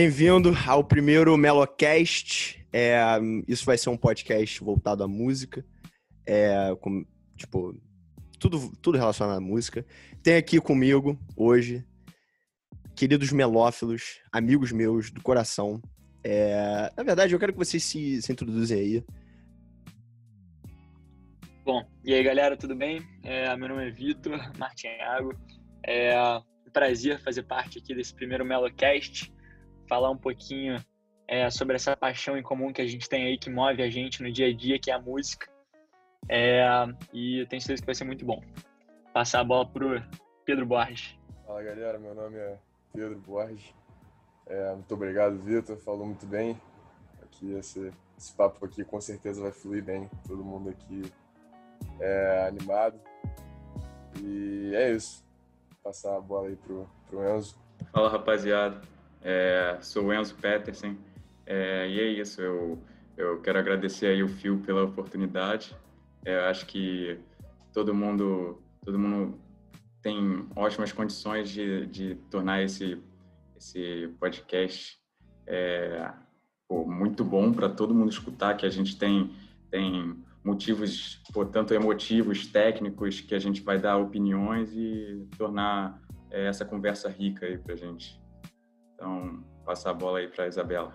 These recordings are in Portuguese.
Bem-vindo ao primeiro Melocast. É, isso vai ser um podcast voltado à música. É, com, tipo, tudo, tudo relacionado à música. Tem aqui comigo hoje, queridos melófilos, amigos meus do coração. É, na verdade, eu quero que vocês se, se introduzem aí. Bom, e aí galera, tudo bem? É, meu nome é Vitor Martinhago. É um prazer fazer parte aqui desse primeiro Melocast falar um pouquinho é, sobre essa paixão em comum que a gente tem aí, que move a gente no dia a dia, que é a música. É, e eu tenho certeza que vai ser muito bom. Passar a bola pro Pedro Borges. Fala galera, meu nome é Pedro Borges. É, muito obrigado, Vitor, falou muito bem. Aqui esse, esse papo aqui com certeza vai fluir bem. Todo mundo aqui é animado. E é isso. Vou passar a bola aí pro, pro Enzo. Fala rapaziada, é, sou Enzo Petersen é, e é isso, eu, eu quero agradecer aí o Fio pela oportunidade. É, acho que todo mundo, todo mundo tem ótimas condições de, de tornar esse, esse podcast é, pô, muito bom para todo mundo escutar, que a gente tem, tem motivos, tanto emotivos, técnicos, que a gente vai dar opiniões e tornar é, essa conversa rica aí para gente. Então, passar a bola aí para Isabela.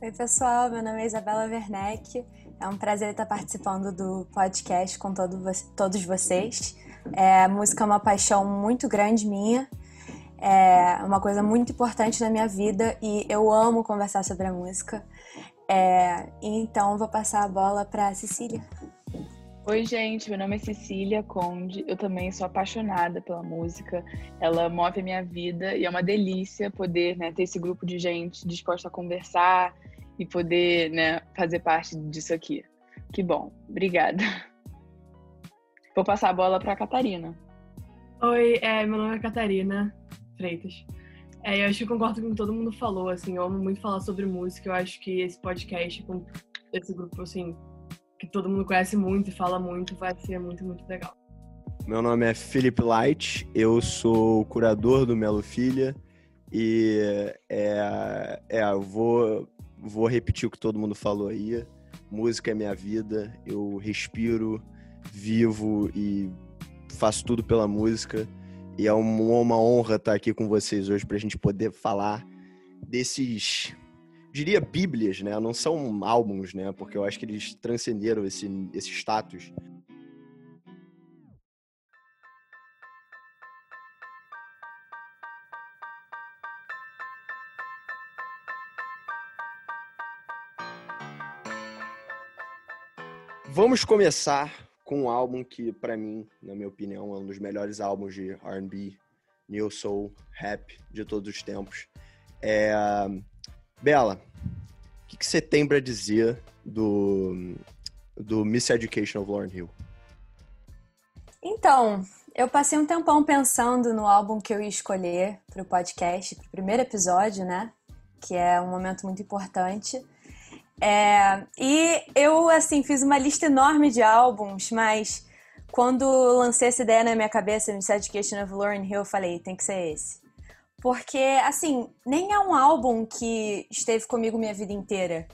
Oi, pessoal. Meu nome é Isabela Werneck. É um prazer estar participando do podcast com todo, todos vocês. É, a música é uma paixão muito grande minha. É uma coisa muito importante na minha vida e eu amo conversar sobre a música. É, então, vou passar a bola para Cecília. Oi, gente, meu nome é Cecília Conde. Eu também sou apaixonada pela música. Ela move a minha vida e é uma delícia poder né, ter esse grupo de gente disposta a conversar e poder né, fazer parte disso aqui. Que bom, obrigada. Vou passar a bola para a Catarina. Oi, é, meu nome é Catarina Freitas. É, eu acho que concordo com o que todo mundo falou. Assim, eu amo muito falar sobre música. Eu acho que esse podcast com esse grupo assim que todo mundo conhece muito e fala muito, vai ser muito, muito legal. Meu nome é Felipe Light, eu sou curador do Melo Filha e é, é, vou, vou repetir o que todo mundo falou aí. Música é minha vida, eu respiro, vivo e faço tudo pela música. E é uma honra estar aqui com vocês hoje para a gente poder falar desses diria bíblias, né? Não são álbuns, né? Porque eu acho que eles transcenderam esse, esse status. Vamos começar com um álbum que, para mim, na minha opinião, é um dos melhores álbuns de R&B, New Soul, Rap de todos os tempos. É Bela, o que, que você tem para dizer do, do Miss Education of Lauren Hill? Então, eu passei um tempão pensando no álbum que eu ia escolher para o podcast, para o primeiro episódio, né? Que é um momento muito importante. É, e eu, assim, fiz uma lista enorme de álbuns, mas quando lancei essa ideia na minha cabeça, Miss Education of Lauren Hill, eu falei, tem que ser esse. Porque, assim, nem é um álbum que esteve comigo minha vida inteira.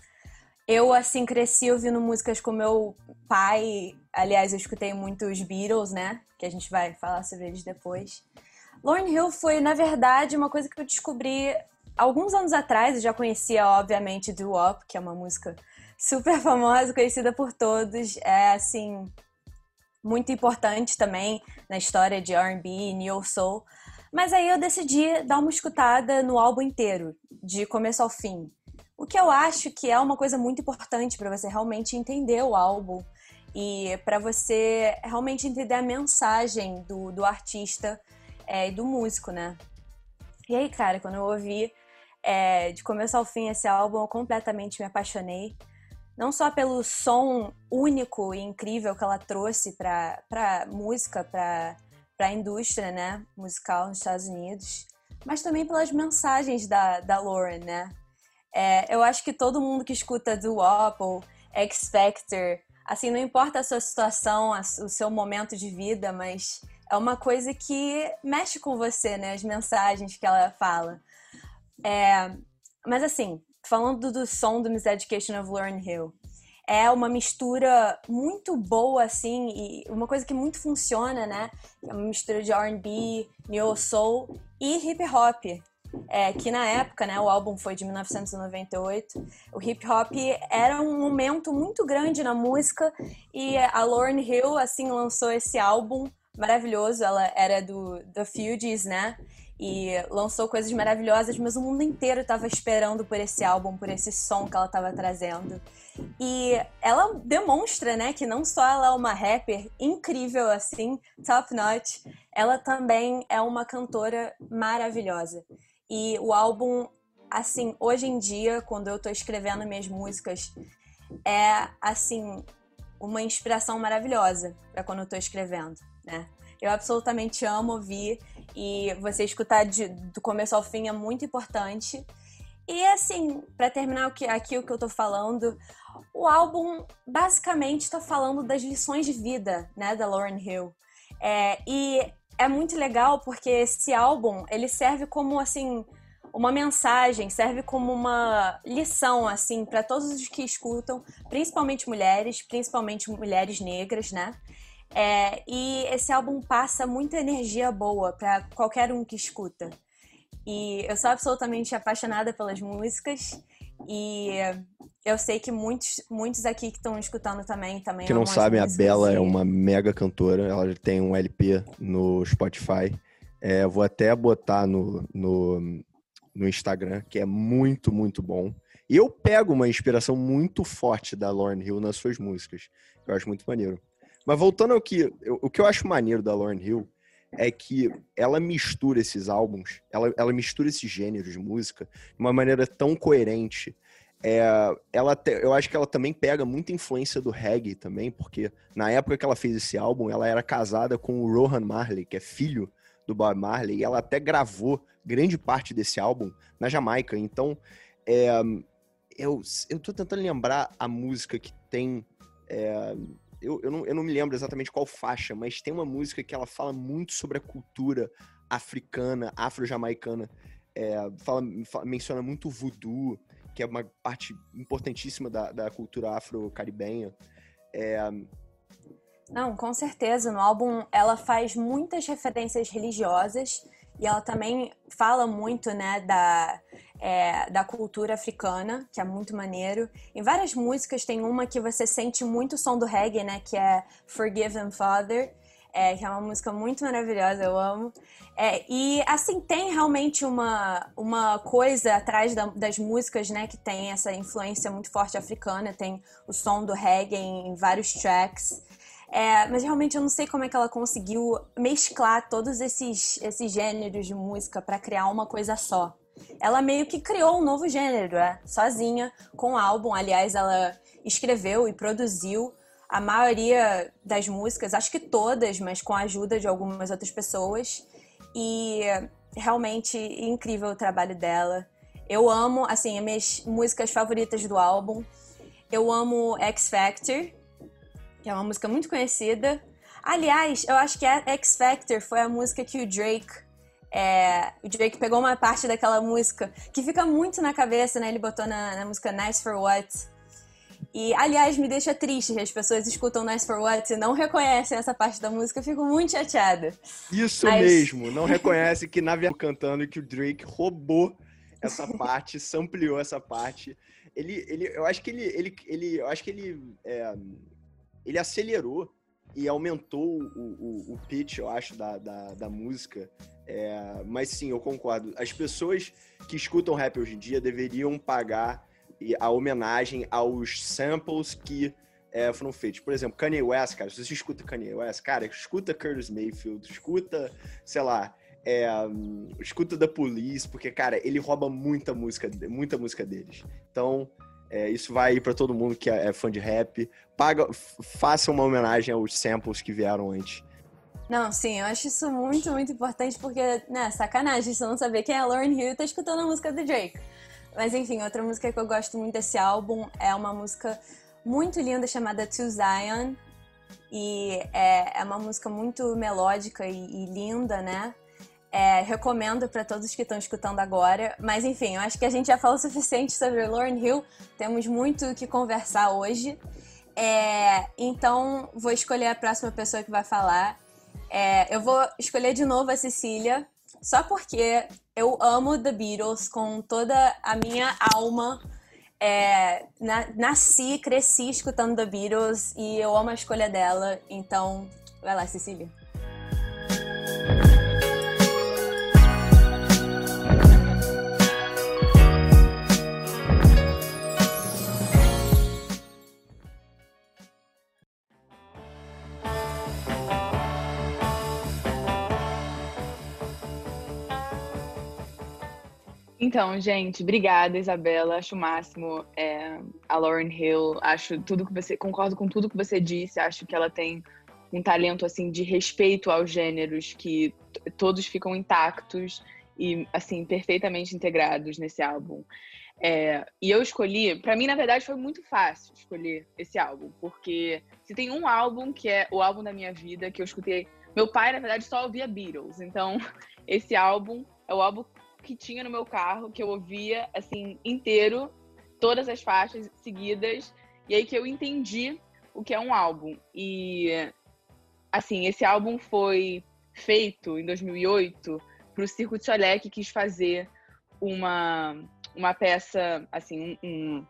Eu, assim, cresci ouvindo músicas com meu pai. Aliás, eu escutei muito os Beatles, né? Que a gente vai falar sobre eles depois. Lauryn Hill foi, na verdade, uma coisa que eu descobri alguns anos atrás. Eu já conhecia, obviamente, Do Up, que é uma música super famosa, conhecida por todos. É, assim, muito importante também na história de R&B e Neo Soul. Mas aí eu decidi dar uma escutada no álbum inteiro, de começo ao fim. O que eu acho que é uma coisa muito importante para você realmente entender o álbum e para você realmente entender a mensagem do, do artista é, e do músico, né? E aí, cara, quando eu ouvi é, de começo ao fim esse álbum, eu completamente me apaixonei. Não só pelo som único e incrível que ela trouxe para música, para para a indústria né, musical nos Estados Unidos, mas também pelas mensagens da, da Lauren, né? É, eu acho que todo mundo que escuta do Apple, X Factor, assim, não importa a sua situação, o seu momento de vida, mas é uma coisa que mexe com você, né? As mensagens que ela fala. É, mas assim, falando do som do Miseducation of Lauryn Hill, é uma mistura muito boa, assim, e uma coisa que muito funciona, né? É uma mistura de R&B, neo soul e hip hop. É, que na época, né, o álbum foi de 1998, o hip hop era um momento muito grande na música e a Lauryn Hill, assim, lançou esse álbum maravilhoso, ela era do The Fugees, né, e lançou coisas maravilhosas, mas o mundo inteiro estava esperando por esse álbum, por esse som que ela estava trazendo. E ela demonstra, né, que não só ela é uma rapper incrível assim, top notch, ela também é uma cantora maravilhosa. E o álbum, assim, hoje em dia, quando eu tô escrevendo minhas músicas, é assim uma inspiração maravilhosa para quando eu tô escrevendo, né? Eu absolutamente amo ouvir e você escutar de, do começo ao fim é muito importante. E assim, para terminar aqui o que eu tô falando, o álbum basicamente está falando das lições de vida, né, da Lauryn Hill. É, e é muito legal porque esse álbum ele serve como assim uma mensagem, serve como uma lição assim para todos os que escutam, principalmente mulheres, principalmente mulheres negras, né? É, e esse álbum passa muita energia boa para qualquer um que escuta. E eu sou absolutamente apaixonada pelas músicas e eu sei que muitos, muitos aqui que estão escutando também também. Que não sabem, a Bela e... é uma mega cantora. Ela tem um LP no Spotify. É, vou até botar no, no, no Instagram, que é muito, muito bom. E eu pego uma inspiração muito forte da Lauren Hill nas suas músicas. Eu acho muito maneiro. Mas voltando ao que. Eu, o que eu acho maneiro da Lauren Hill é que ela mistura esses álbuns, ela, ela mistura esses gêneros de música de uma maneira tão coerente. É, ela te, eu acho que ela também pega muita influência do reggae também, porque na época que ela fez esse álbum, ela era casada com o Rohan Marley, que é filho do Bob Marley, e ela até gravou grande parte desse álbum na Jamaica. Então, é, eu, eu tô tentando lembrar a música que tem. É, eu, eu, não, eu não me lembro exatamente qual faixa, mas tem uma música que ela fala muito sobre a cultura africana, afro-jamaicana. É, fala, fala, menciona muito o voodoo, que é uma parte importantíssima da, da cultura afro-caribenha. É... Não, com certeza. No álbum ela faz muitas referências religiosas e ela também fala muito, né, da, é, da cultura africana, que é muito maneiro. Em várias músicas tem uma que você sente muito o som do reggae, né, que é Forgiven Father, é, que é uma música muito maravilhosa, eu amo. É, e assim, tem realmente uma, uma coisa atrás da, das músicas, né, que tem essa influência muito forte africana, tem o som do reggae em, vários tracks. É, mas realmente eu não sei como é que ela conseguiu mesclar todos esses, esses gêneros de música para criar uma coisa só. Ela meio que criou um novo gênero, é, sozinha, com o álbum. Aliás, ela escreveu e produziu a maioria das músicas, acho que todas, mas com a ajuda de algumas outras pessoas. E realmente incrível o trabalho dela. Eu amo, assim, as minhas músicas favoritas do álbum. Eu amo X Factor, que é uma música muito conhecida. Aliás, eu acho que X Factor foi a música que o Drake. É, o Drake pegou uma parte daquela música que fica muito na cabeça, né? Ele botou na, na música Nice for What. E, aliás, me deixa triste que as pessoas escutam Nice for What e não reconhecem essa parte da música. Eu fico muito chateada. Isso Mas... mesmo, não reconhece que na verdade cantando e que o Drake roubou essa parte, sampleou essa parte. Ele, ele, eu acho que ele, ele, ele eu acho que ele é, ele acelerou e aumentou o, o, o pitch, eu acho, da, da, da música. É, mas sim, eu concordo. As pessoas que escutam rap hoje em dia deveriam pagar a homenagem aos samples que é, foram feitos. Por exemplo, Kanye West, cara, se você escuta Kanye West, cara, escuta Curtis Mayfield, escuta, sei lá, é, escuta da Police, porque, cara, ele rouba muita música, muita música deles. Então, é, isso vai para todo mundo que é, é, fã de rap. Paga, faça uma homenagem aos samples que vieram antes. Não, sim, eu acho isso muito, muito importante, porque, né, sacanagem você não saber quem é a Lauren Hill e tá escutando a música do Drake. Mas enfim, outra música que eu gosto muito desse álbum é uma música muito linda chamada To Zion. E é, é uma música muito melódica e, e linda, né? É, recomendo para todos que estão escutando agora. Mas enfim, eu acho que a gente já falou o suficiente sobre Lauren Hill. Temos muito o que conversar hoje. É, então, vou escolher a próxima pessoa que vai falar. É, eu vou escolher de novo a Cecília, só porque eu amo The Beatles com toda a minha alma. É, na, nasci, cresci escutando The Beatles e eu amo a escolha dela. Então, vai lá, Cecília. Então, gente, obrigada, Isabela. Acho o máximo é, a Lauren Hill. Acho tudo que você. Concordo com tudo que você disse. Acho que ela tem um talento assim de respeito aos gêneros que todos ficam intactos e assim perfeitamente integrados nesse álbum. É, e eu escolhi, para mim na verdade foi muito fácil escolher esse álbum, porque se tem um álbum que é o álbum da minha vida que eu escutei, meu pai na verdade só ouvia Beatles, então esse álbum é o álbum que tinha no meu carro, que eu ouvia, assim, inteiro, todas as faixas seguidas, e aí que eu entendi o que é um álbum. E, assim, esse álbum foi feito em 2008 para o Circo de Soleil, que quis fazer uma, uma peça, assim, um,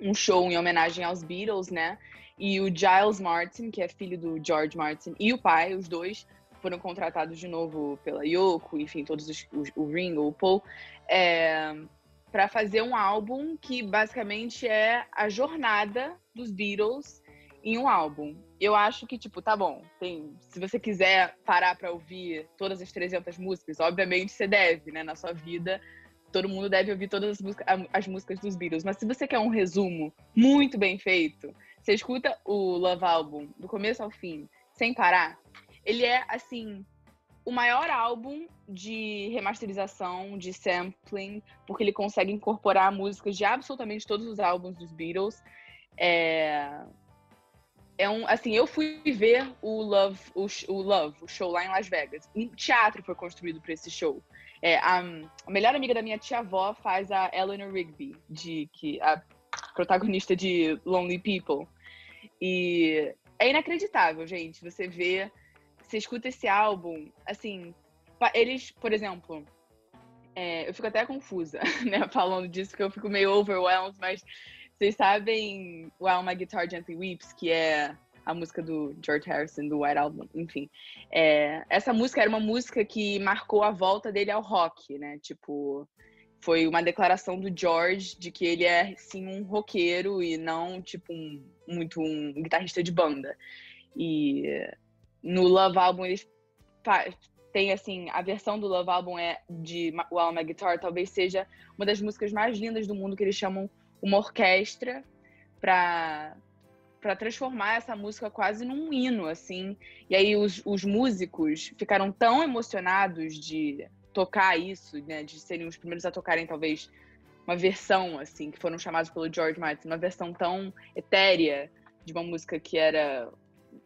um show em homenagem aos Beatles, né? E o Giles Martin, que é filho do George Martin, e o pai, os dois, foram contratados de novo pela Yoko, enfim, todos os, os o Ringo, o Paul, é, para fazer um álbum que basicamente é a jornada dos Beatles em um álbum. Eu acho que, tipo, tá bom, tem, se você quiser parar para ouvir todas as 300 músicas, obviamente você deve, né, na sua vida, todo mundo deve ouvir todas as, as músicas dos Beatles, mas se você quer um resumo muito bem feito, você escuta o Love Album do começo ao fim, sem parar, ele é, assim, o maior álbum de remasterização, de sampling, porque ele consegue incorporar músicas de absolutamente todos os álbuns dos Beatles. É, é um, assim, eu fui ver o Love, o, o Love, o show lá em Las Vegas. Um teatro foi construído para esse show. É, a, a, melhor amiga da minha tia-avó faz a Eleanor Rigby, de, que, a protagonista de Lonely People. E é inacreditável, gente, você vê você escuta esse álbum, assim, eles, por exemplo, é, eu fico até confusa, né, falando disso, porque eu fico meio overwhelmed, mas vocês sabem While My Guitar Gently Weeps, que é a música do George Harrison, do White Album, enfim. É, essa música era uma música que marcou a volta dele ao rock, né? Tipo, foi uma declaração do George de que ele é, sim, um roqueiro e não, tipo, um, muito um guitarrista de banda. E no Love Album eles tem assim, a versão do Love Album é de While My Guitar, talvez seja uma das músicas mais lindas do mundo que eles chamam uma orquestra para para transformar essa música quase num hino, assim. E aí os, os músicos ficaram tão emocionados de tocar isso, né, de serem os primeiros a tocarem talvez uma versão assim, que foram chamados pelo George Martin, uma versão tão etérea de uma música que era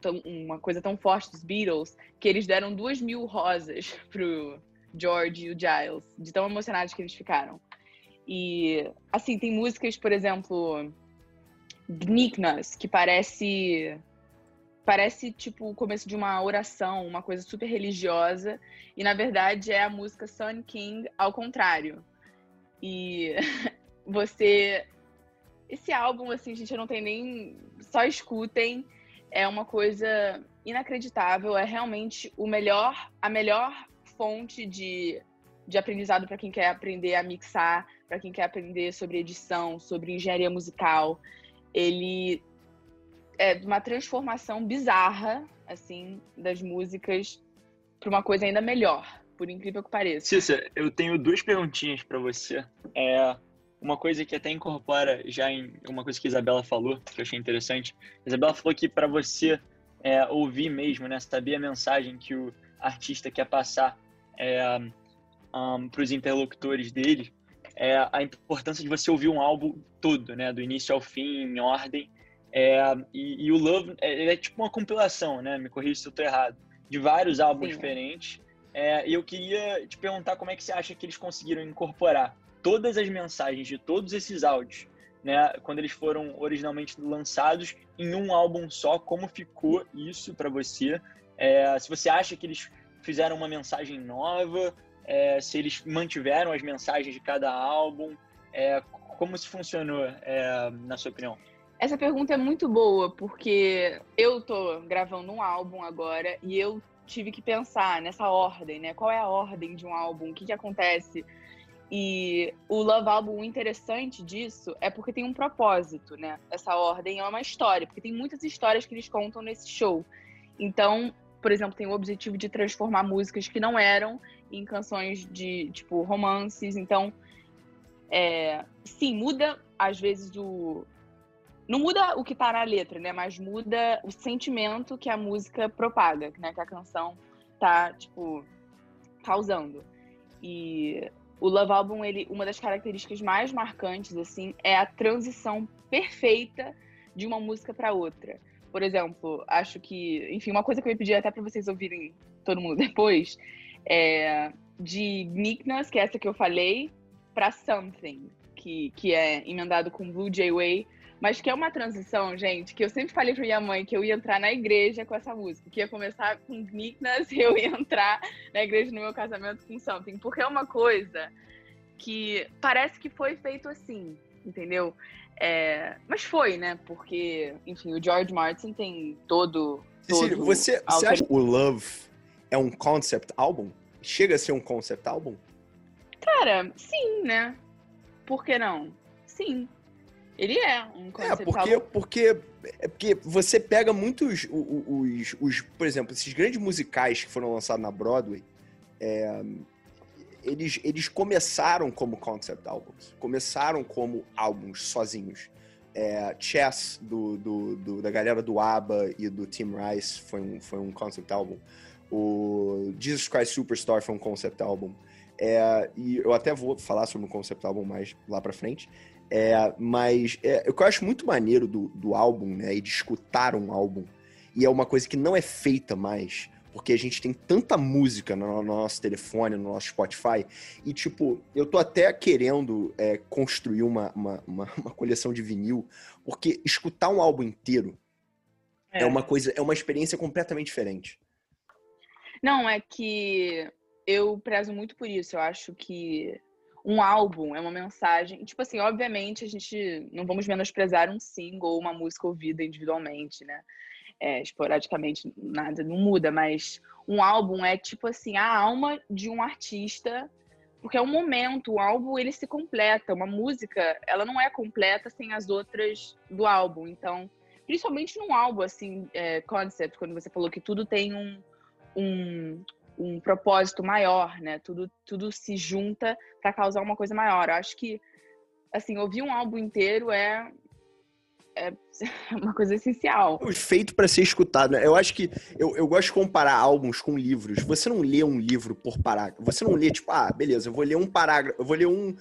tão, uma coisa tão forte dos Beatles que eles deram duas mil rosas pro George e o Giles, de tão emocionados que eles ficaram. E, assim, tem músicas, por exemplo, Gniknas, que parece parece tipo o começo de uma oração, uma coisa super religiosa, e na verdade é a música Sun King ao contrário. E você esse álbum assim, gente, eu não tenho nem só escutem, é uma coisa inacreditável, é realmente o melhor, a melhor fonte de, de aprendizado para quem quer aprender a mixar, para quem quer aprender sobre edição, sobre engenharia musical. Ele é uma transformação bizarra, assim, das músicas para uma coisa ainda melhor, por incrível que pareça. Cissa, eu tenho duas perguntinhas para você. É, uma coisa que até incorpora já em uma coisa que a Isabela falou, que eu achei interessante. A Isabela falou que para você é, ouvir mesmo, né, saber a mensagem que o artista quer passar é, um, para os interlocutores dele, é a importância de você ouvir um álbum todo, né, do início ao fim, em ordem. É, e, e, o Love é, é, tipo uma compilação, né, me corrija se eu estou errado, de vários álbuns Sim. diferentes É, e eu queria te perguntar como é que você acha que eles conseguiram incorporar todas as mensagens de todos esses áudios, né, quando eles foram originalmente lançados em um álbum só, como ficou isso para você? É, se você acha que eles fizeram uma mensagem nova, é, se eles mantiveram as mensagens de cada álbum, é, como isso funcionou, é, na sua opinião? Essa pergunta é muito boa, porque eu tô gravando um álbum agora e eu tive que pensar nessa ordem, né? Qual é a ordem de um álbum? O que, que acontece? E o Love Album, o interessante disso é porque tem um propósito, né? Essa ordem é uma história, porque tem muitas histórias que eles contam nesse show. Então, por exemplo, tem o objetivo de transformar músicas que não eram em canções de, tipo, romances. Então, é, sim, muda às vezes o, não muda o que tá na letra, né? Mas muda o sentimento que a música propaga, né? Que a canção tá, tipo, causando. E o Love Album, ele, uma das características mais marcantes, assim, é a transição perfeita de uma música para outra. Por exemplo, acho que, enfim, uma coisa que eu ia pedir até para vocês ouvirem todo mundo depois, é de Nickness, que é essa que eu falei, para Something, que, que é emendado com Blue Jay Way, mas que é uma transição, gente, que eu sempre falei pra minha mãe que eu ia entrar na igreja com essa música, que ia começar com Nickness e eu ia entrar na igreja no meu casamento com Something, porque é uma coisa que parece que foi feito assim, entendeu? É, mas foi, né? Porque, enfim, o George Martin tem todo. Cecília, todo você, você acha que o Love é um concept album? Chega a ser um concept album? Cara, sim, né? Por que não? Sim. Ele é um concept é, porque, album. porque, é porque você pega muitos, os, os, os, por exemplo, esses grandes musicais que foram lançados na Broadway, é, eles, eles começaram como concept albums, começaram como álbuns sozinhos. É, Chess, do, do, do, da galera do ABBA e do Tim Rice, foi um, foi um concept album. O Jesus Christ Superstar foi um concept album. É, e eu até vou falar sobre o concept album mais lá pra frente. É, mas é, o que eu acho muito maneiro do, do álbum, né, e de escutar um álbum, e é uma coisa que não é feita mais, porque a gente tem tanta música no, nosso telefone, no nosso Spotify, e tipo, eu tô até querendo é, construir uma, uma, uma, uma, coleção de vinil, porque escutar um álbum inteiro é. é uma coisa, é uma experiência completamente diferente. Não, é que eu prezo muito por isso. Eu acho que um álbum é uma mensagem. Tipo assim, obviamente a gente não vamos menosprezar um single ou uma música ouvida individualmente, né? É, esporadicamente nada não muda, mas um álbum é tipo assim a alma de um artista, porque é um momento. O álbum ele se completa. Uma música ela não é completa sem as outras do álbum. Então, principalmente num álbum assim, é, concept, quando você falou que tudo tem um, um, um propósito maior, né? Tudo, tudo se junta para causar uma coisa maior. Eu acho que, assim, ouvir um álbum inteiro é, é uma coisa essencial. É feito para ser escutado. Né? Eu acho que eu, eu gosto de comparar álbuns com livros. Você não lê um livro por parágrafo. Você não lê, tipo, ah, beleza, eu vou ler um parágrafo, eu vou ler um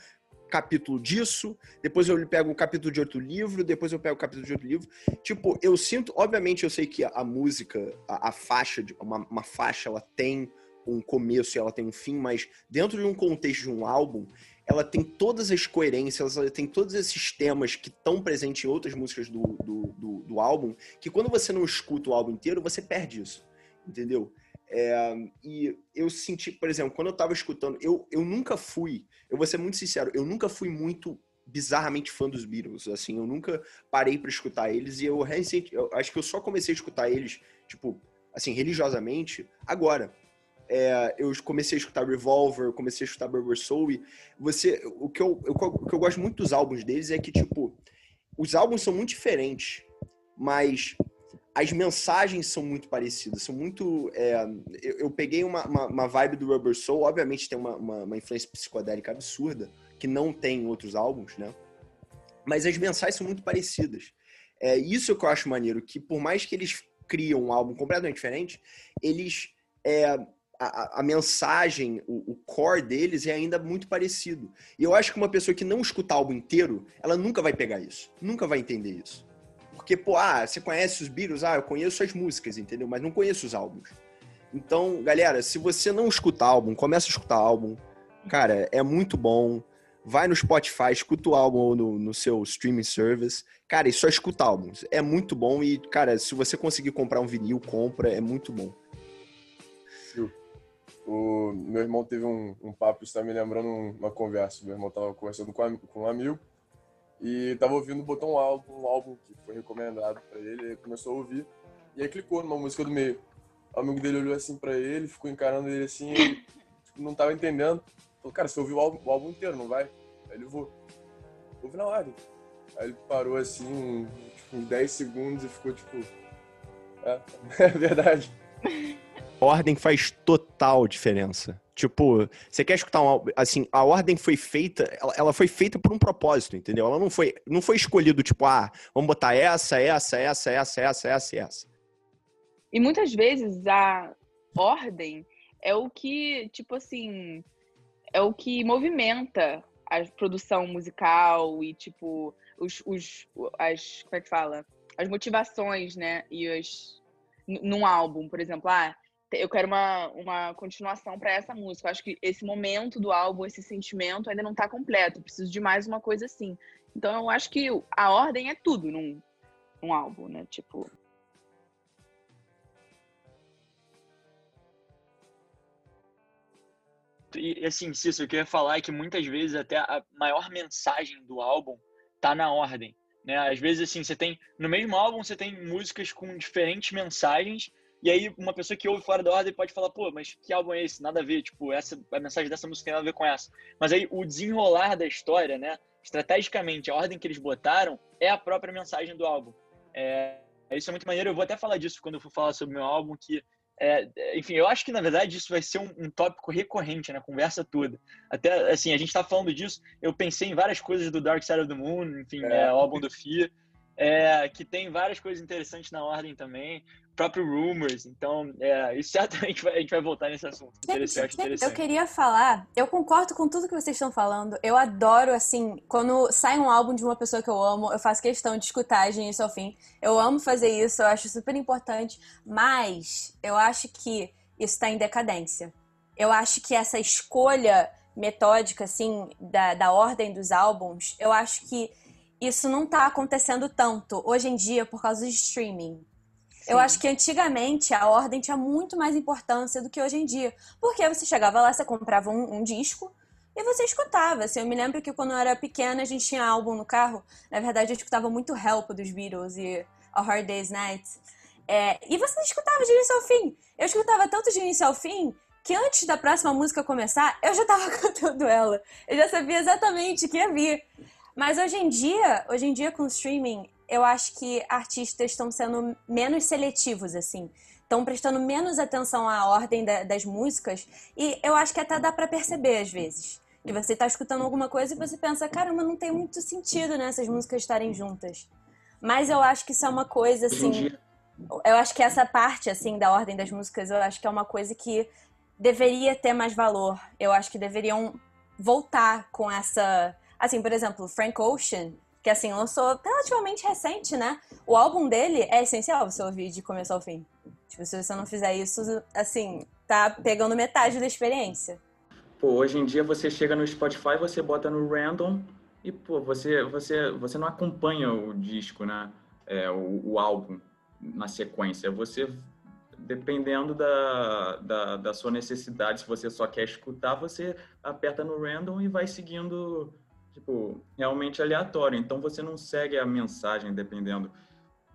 capítulo disso, depois eu pego um capítulo de outro livro, depois eu pego um capítulo de outro livro. Tipo, eu sinto, obviamente eu sei que a, música, a, a faixa, uma, uma faixa, ela tem um começo e ela tem um fim, mas dentro de um contexto de um álbum, ela tem todas as coerências, ela tem todos esses temas que estão presentes em outras músicas do, do, do, do, álbum, que quando você não escuta o álbum inteiro, você perde isso, entendeu? É, e eu senti, por exemplo, quando eu tava escutando, eu, eu nunca fui, eu vou ser muito sincero, eu nunca fui muito bizarramente fã dos Beatles, assim, eu nunca parei para escutar eles e eu, recente, eu acho que eu só comecei a escutar eles, tipo, assim, religiosamente, agora, é, eu comecei a escutar Revolver, comecei a escutar Berber Soul. Você, o que, eu, eu, o que eu gosto muito dos álbuns deles é que, tipo, os álbuns são muito diferentes, mas as mensagens são muito parecidas, são muito. É, eu, eu, peguei uma, uma, uma, vibe do Rubber Soul, obviamente tem uma, uma, uma, influência psicodélica absurda, que não tem em outros álbuns, né? Mas as mensagens são muito parecidas. É isso que eu acho maneiro, que por mais que eles criam um álbum completamente diferente, eles é, a, a, mensagem, o, o, core deles é ainda muito parecido. E eu acho que uma pessoa que não escuta o álbum inteiro, ela nunca vai pegar isso. Nunca vai entender isso. Porque, pô, ah, você conhece os Beatles? Ah, eu conheço as músicas, entendeu? Mas não conheço os álbuns. Então, galera, se você não escuta álbum, começa a escutar álbum. Cara, é muito bom. Vai no Spotify, escuta o álbum no, no seu streaming service. Cara, e só escuta álbuns. É muito bom e, cara, se você conseguir comprar um vinil, compra. É muito bom. O meu irmão teve um, um papo, está me lembrando uma conversa. Meu irmão estava conversando com, com um amigo e estava ouvindo, botou um álbum, um álbum que foi recomendado para ele, ele começou a ouvir e aí clicou numa música do meio. O amigo dele olhou assim para ele, ficou encarando ele assim, ele, tipo, não estava entendendo. Falou, cara, você ouviu o álbum, o álbum inteiro, não vai? Aí ele vou. Ouve na ordem. Aí ele parou assim, tipo, uns 10 segundos e ficou tipo. É, é verdade ordem faz total diferença. Tipo, você quer escutar uma. Assim, a ordem foi feita, ela, ela, foi feita por um propósito, entendeu? Ela não foi, não foi escolhido, tipo, ah, vamos botar essa, essa, essa, essa, essa, essa essa. E muitas vezes a ordem é o que, tipo assim, é o que movimenta a produção musical e, tipo, os, os as, como é que fala? As motivações, né? E as, num álbum, por exemplo, ah, eu quero uma, uma continuação para essa música. Eu acho que esse momento do álbum, esse sentimento ainda não está completo. Eu preciso de mais uma coisa assim. Então eu acho que a ordem é tudo num, num álbum, né? Tipo. E assim, Cícero, eu queria falar é que muitas vezes até a maior mensagem do álbum tá na ordem. Né? Às vezes, assim, você tem. No mesmo álbum, você tem músicas com diferentes mensagens, e aí, uma pessoa que ouve fora da ordem pode falar, pô, mas que álbum é esse? Nada a ver, tipo, essa, a mensagem dessa música tem nada a ver com essa. Mas aí, o desenrolar da história, né? Estrategicamente, a ordem que eles botaram é a própria mensagem do álbum. É, isso é muito maneiro. Eu vou até falar disso quando eu for falar sobre o meu álbum, que é, enfim, eu acho que na verdade isso vai ser um, um, tópico recorrente na conversa toda. Até assim, a gente está falando disso. Eu pensei em várias coisas do Dark Side of the Moon, enfim, é. É, o álbum do Fia, é, que tem várias coisas interessantes na ordem também próprio Rumors. Então, é, isso certamente vai, a gente vai voltar nesse assunto. Interessante, interessante. Eu queria falar, eu concordo com tudo que vocês estão falando. Eu adoro, assim, quando sai um álbum de uma pessoa que eu amo, eu faço questão de escutar de início ao fim. Eu amo fazer isso, eu acho super importante. Mas eu acho que isso está em decadência. Eu acho que essa escolha metódica, assim, da, da ordem dos álbuns, eu acho que isso não está acontecendo tanto hoje em dia por causa do streaming. Eu acho que antigamente a ordem tinha muito mais importância do que hoje em dia. Porque você chegava lá, você comprava um, um disco e você escutava. Assim, eu me lembro que quando eu era pequena a gente tinha álbum no carro. Na verdade, eu escutava muito Help dos Beatles e A Hard Day's Night. É, e você escutava de início ao fim. Eu escutava tanto de início ao fim que antes da próxima música começar, eu já estava cantando ela. Eu já sabia exatamente o que ia vir. Mas hoje em dia, hoje em dia com o streaming, eu acho que artistas estão sendo menos seletivos, assim. Estão prestando menos atenção à ordem da, das músicas. E eu acho que até dá para perceber, às vezes. Que você está escutando alguma coisa e você pensa, caramba, não tem muito sentido, né? Essas músicas estarem juntas. Mas eu acho que isso é uma coisa, assim... Eu acho que essa parte, assim, da ordem das músicas, eu acho que é uma coisa que deveria ter mais valor. Eu acho que deveriam voltar com essa... Assim, por exemplo, Frank Ocean que assim, lançou relativamente recente, né? O álbum dele é essencial você ouvir de começo ao fim. Tipo, se você não fizer isso, assim, tá pegando metade da experiência. Pô, hoje em dia você chega no Spotify, você bota no random e, pô, você, você, você não acompanha o disco, né? É, o, o álbum na sequência. Você, dependendo da, da, da sua necessidade, se você só quer escutar, você aperta no random e vai seguindo tipo, realmente aleatório. Então você não segue a mensagem dependendo.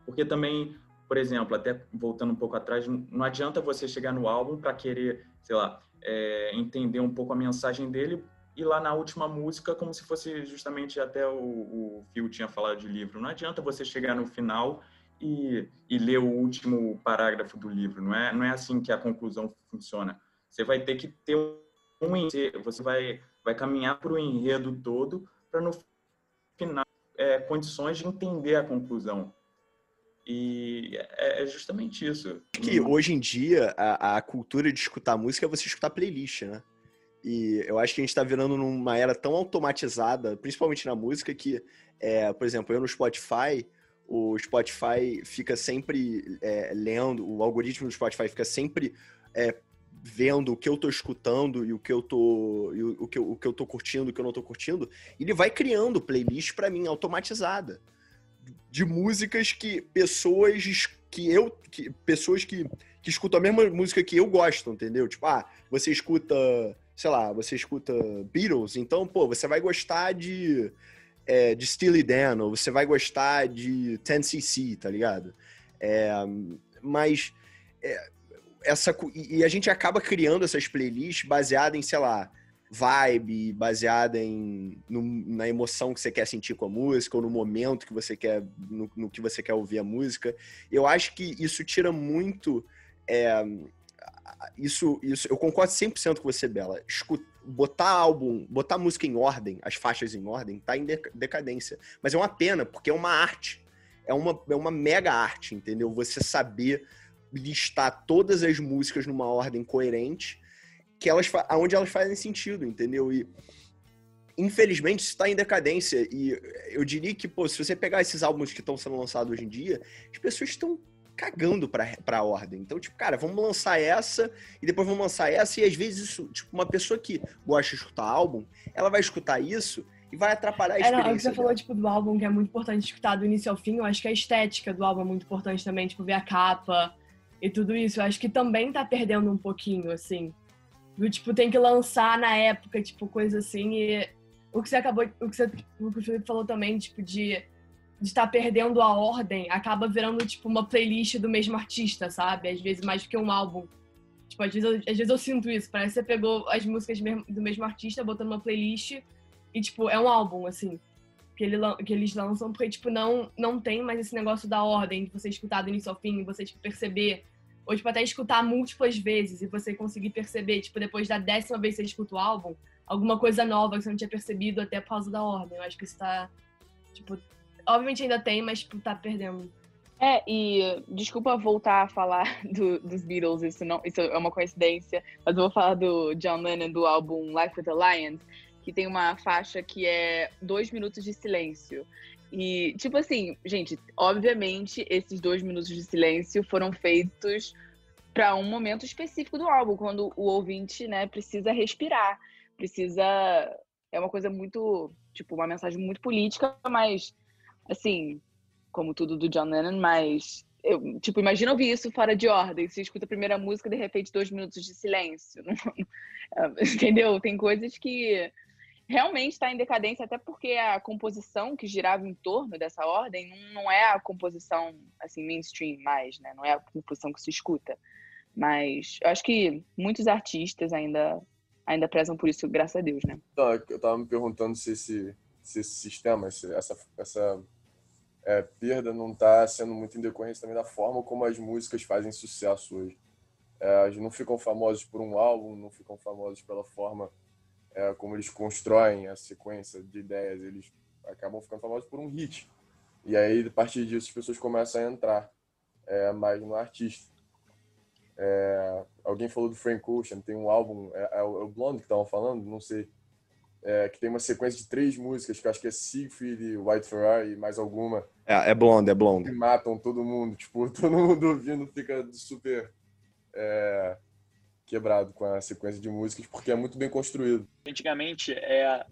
Porque também, por exemplo, até voltando um pouco atrás, não adianta você chegar no álbum para querer, sei lá, é, entender um pouco a mensagem dele e lá na última música, como se fosse justamente até o, o Phil tinha falado de livro. Não adianta você chegar no final e, e ler o último parágrafo do livro. Não é, não é assim que a conclusão funciona. Você vai ter que ter um você vai vai caminhar para o enredo todo para no final é, condições de entender a conclusão. E é, é justamente isso. Que hoje em dia a, a, cultura de escutar música é você escutar playlist, né? E eu acho que a gente está virando numa era tão automatizada, principalmente na música, que, é, por exemplo, eu no Spotify, o Spotify fica sempre é, lendo, o algoritmo do Spotify fica sempre é, vendo o que eu tô escutando e o que eu tô e o, o, que, o que eu tô curtindo, o que eu não tô curtindo, ele vai criando playlist para mim automatizada de músicas que pessoas que eu que pessoas que, que escutam a mesma música que eu gosto, entendeu? Tipo, ah, você escuta, sei lá, você escuta Beatles, então, pô, você vai gostar de é, de Steely Dan, ou você vai gostar de 10cc, tá ligado? É, mas é, essa e a gente acaba criando essas playlists baseadas em, sei lá, vibe, baseada em no, na emoção que você quer sentir com a música ou no momento que você quer no, no que você quer ouvir a música. Eu acho que isso tira muito é, isso isso eu concordo 100% com você, Bela. Escuta, botar álbum, botar música em ordem, as faixas em ordem, tá em decadência. Mas é uma pena, porque é uma arte. É uma, é uma mega arte, entendeu? Você saber listar todas as músicas numa ordem coerente que elas aonde elas fazem sentido, entendeu? E infelizmente está em decadência e eu diria que, pô, se você pegar esses álbuns que estão sendo lançados hoje em dia, as pessoas estão cagando pra, pra ordem. Então, tipo, cara, vamos lançar essa e depois vamos lançar essa e às vezes isso, tipo, uma pessoa que gosta de escutar álbum, ela vai escutar isso e vai atrapalhar a experiência. É, não, você dela. falou, tipo, do álbum que é muito importante escutar do início ao fim, eu acho que a estética do álbum é muito importante também, tipo, ver a capa e tudo isso. Eu acho que também tá perdendo um pouquinho, assim. Do tipo, tem que lançar na época, tipo, coisa assim. E o que você acabou. O que, você, o, que o Felipe falou também, tipo, de estar tá perdendo a ordem, acaba virando, tipo, uma playlist do mesmo artista, sabe? Às vezes mais do que um álbum. Tipo, às vezes, eu, às vezes eu sinto isso. Parece que você pegou as músicas do mesmo artista, botou numa playlist e, tipo, é um álbum, assim. Que, ele, que eles lançam, porque, tipo, não, não tem mais esse negócio da ordem, de você escutar do início ao fim, você, tipo, perceber ou, tipo, até escutar múltiplas vezes e você conseguir perceber, tipo, depois da décima vez que você escuta o álbum, alguma coisa nova que você não tinha percebido até por causa da ordem. Eu acho que isso tá, tipo, obviamente ainda tem, mas, tipo, tá perdendo. É, e desculpa voltar a falar do, dos Beatles, isso, não, isso é uma coincidência, mas eu vou falar do John Lennon do álbum Life with the Lions, que tem uma faixa que é dois minutos de silêncio. E, tipo assim, gente, obviamente esses dois minutos de silêncio foram feitos para um momento específico do álbum, quando o ouvinte, né, precisa respirar, precisa. É uma coisa muito, tipo, uma mensagem muito política, mas, assim, como tudo do John Lennon, mas. Eu, tipo, imagina ouvir isso fora de ordem. Você escuta a primeira música de repente dois minutos de silêncio. Entendeu? Tem coisas que realmente está em decadência, até porque a composição que girava em torno dessa ordem não, é a composição assim mainstream mais, né? Não é a composição que se escuta. Mas eu acho que muitos artistas ainda ainda prezam por isso, graças a Deus, né? Então, eu estava me perguntando se esse, se esse sistema, essa, essa é, perda não está sendo muito em decorrência também da forma como as músicas fazem sucesso hoje. É, não ficam famosas por um álbum, não ficam famosas pela forma é, como eles constroem a sequência de ideias, eles acabam ficando famosos por um hit. E aí, a partir disso, as pessoas começam a entrar é, mais no artista. É, alguém falou do Frank Ocean, tem um álbum, é, é o Blonde que estavam falando, não sei, é, que tem uma sequência de três músicas, que acho que é Siegfried, White Ferrari e mais alguma. É, é Blonde, é Blonde. Que matam todo mundo, tipo, todo mundo ouvindo fica super... É, quebrado com a sequência de músicas, porque é muito bem construído. Antigamente, é,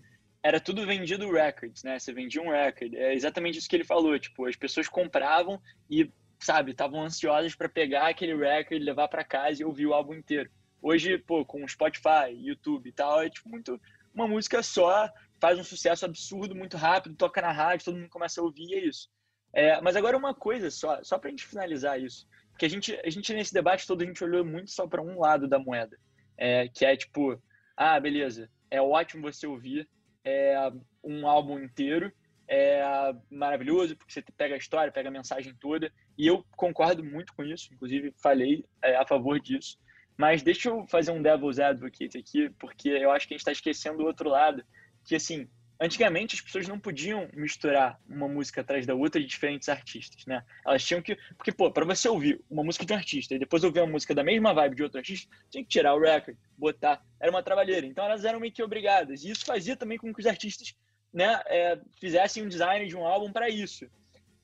era tudo vendido records, né? Você vendia um record. É exatamente isso que ele falou. Tipo, as pessoas compravam e, sabe, estavam ansiosas para pegar aquele record, levar para casa e ouvir o álbum inteiro. Hoje, pô, com Spotify, YouTube e tal, é tipo muito uma música só, faz um sucesso absurdo, muito rápido, toca na rádio, todo mundo começa a ouvir, é isso. É, mas agora uma coisa só, só pra gente finalizar isso. Porque a gente, a gente, nesse debate todo, a gente olhou muito só para um lado da moeda. É, que é tipo, ah, beleza, é ótimo você ouvir é, um álbum inteiro, é maravilhoso, porque você pega a história, pega a mensagem toda, e eu concordo muito com isso, inclusive falei é, a favor disso. Mas deixa eu fazer um devil's advocate aqui, porque eu acho que a gente está esquecendo o outro lado, que assim, Antigamente as pessoas não podiam misturar uma música atrás da outra de diferentes artistas, né? Elas tinham que. Porque, pô, pra você ouvir uma música de um artista e depois ouvir uma música da mesma vibe de outro artista, tinha que tirar o record, botar. Era uma trabalheira. Então elas eram meio que obrigadas. E isso fazia também com que os artistas né, é, fizessem um design de um álbum para isso.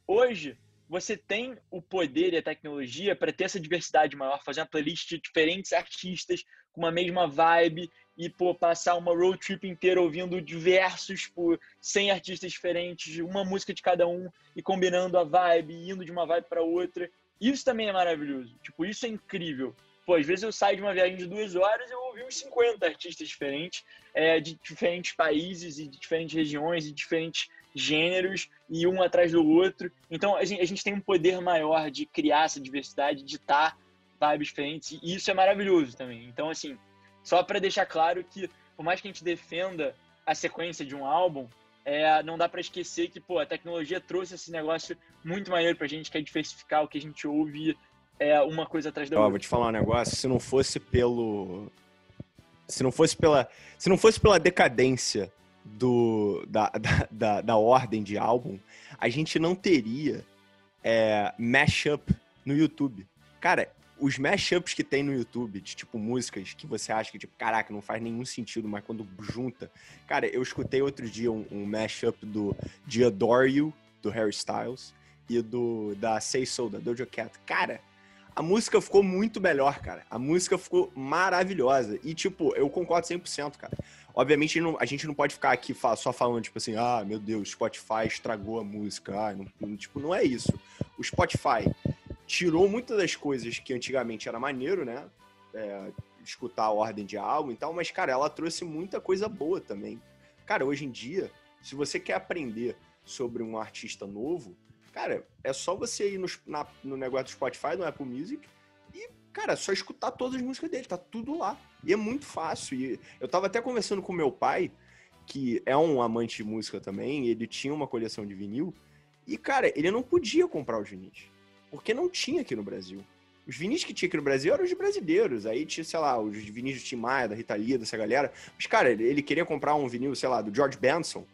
Hoje, você tem o poder e a tecnologia para ter essa diversidade maior, fazer uma playlist de diferentes artistas com uma mesma vibe e pô, passar uma road trip inteira ouvindo diversos por 100 artistas diferentes, uma música de cada um e combinando a vibe, indo de uma vibe para outra. Isso também é maravilhoso. Tipo, isso é incrível. Pô, às vezes eu saio de uma viagem de duas horas e eu ouvi uns 50 artistas diferentes, é, de diferentes países e de diferentes regiões e diferentes gêneros e um atrás do outro. Então a gente, a gente tem um poder maior de criar essa diversidade, de estar vibes diferentes e isso é maravilhoso também. Então, assim, só para deixar claro que, por mais que a gente defenda a sequência de um álbum, é, não dá para esquecer que pô, a tecnologia trouxe esse negócio muito maneiro pra gente, que é diversificar o que a gente ouve é uma coisa atrás da outra. vou te falar um negócio, se não fosse pelo se não fosse pela se não fosse pela decadência do da, da, da, da ordem de álbum, a gente não teria é, mashup no YouTube. Cara, os mashups que tem no YouTube, de tipo músicas que você acha que, tipo, caraca, não faz nenhum sentido, mas quando junta. Cara, eu escutei outro dia um, um mashup do de Adore You, do Harry Styles, e do da Say So, da Doja Cat. Cara, a música ficou muito melhor, cara. A música ficou maravilhosa. E, tipo, eu concordo 100%, cara. Obviamente, a gente não pode ficar aqui só falando, tipo assim, ah, meu Deus, Spotify estragou a música. Ah, não, tipo, não é isso. O Spotify tirou muitas das coisas que antigamente era maneiro, né? É, escutar a ordem de álbum e tal, mas, cara, ela trouxe muita coisa boa também. Cara, hoje em dia, se você quer aprender sobre um artista novo, Cara, é só você ir no, na, no negócio do Spotify, no Apple Music, e, cara, é só escutar todas as músicas dele, tá tudo lá. E é muito fácil. E eu tava até conversando com meu pai, que é um amante de música também, ele tinha uma coleção de vinil, e, cara, ele não podia comprar os vinis, porque não tinha aqui no Brasil. Os vinis que tinha aqui no Brasil eram os brasileiros. Aí tinha, sei lá, os vinis do Tim Maia, da Rita Lee, dessa galera. Mas, cara, ele queria comprar um vinil, sei lá, do George Benson.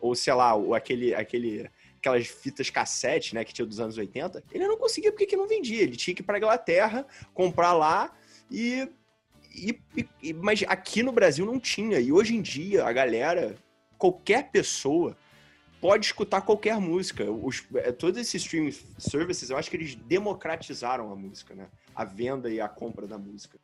Ou, sei lá, aquele, aquele aquelas fitas cassete, né, que tinha dos anos 80, ele não conseguia porque que não vendia. Ele tinha que ir para Inglaterra, comprar lá e, e, e, Mas aqui no Brasil não tinha. E hoje em dia, a galera, qualquer pessoa, pode escutar qualquer música. Os, é, todos esses streaming services, eu acho que eles democratizaram a música, né? A venda e a compra da música.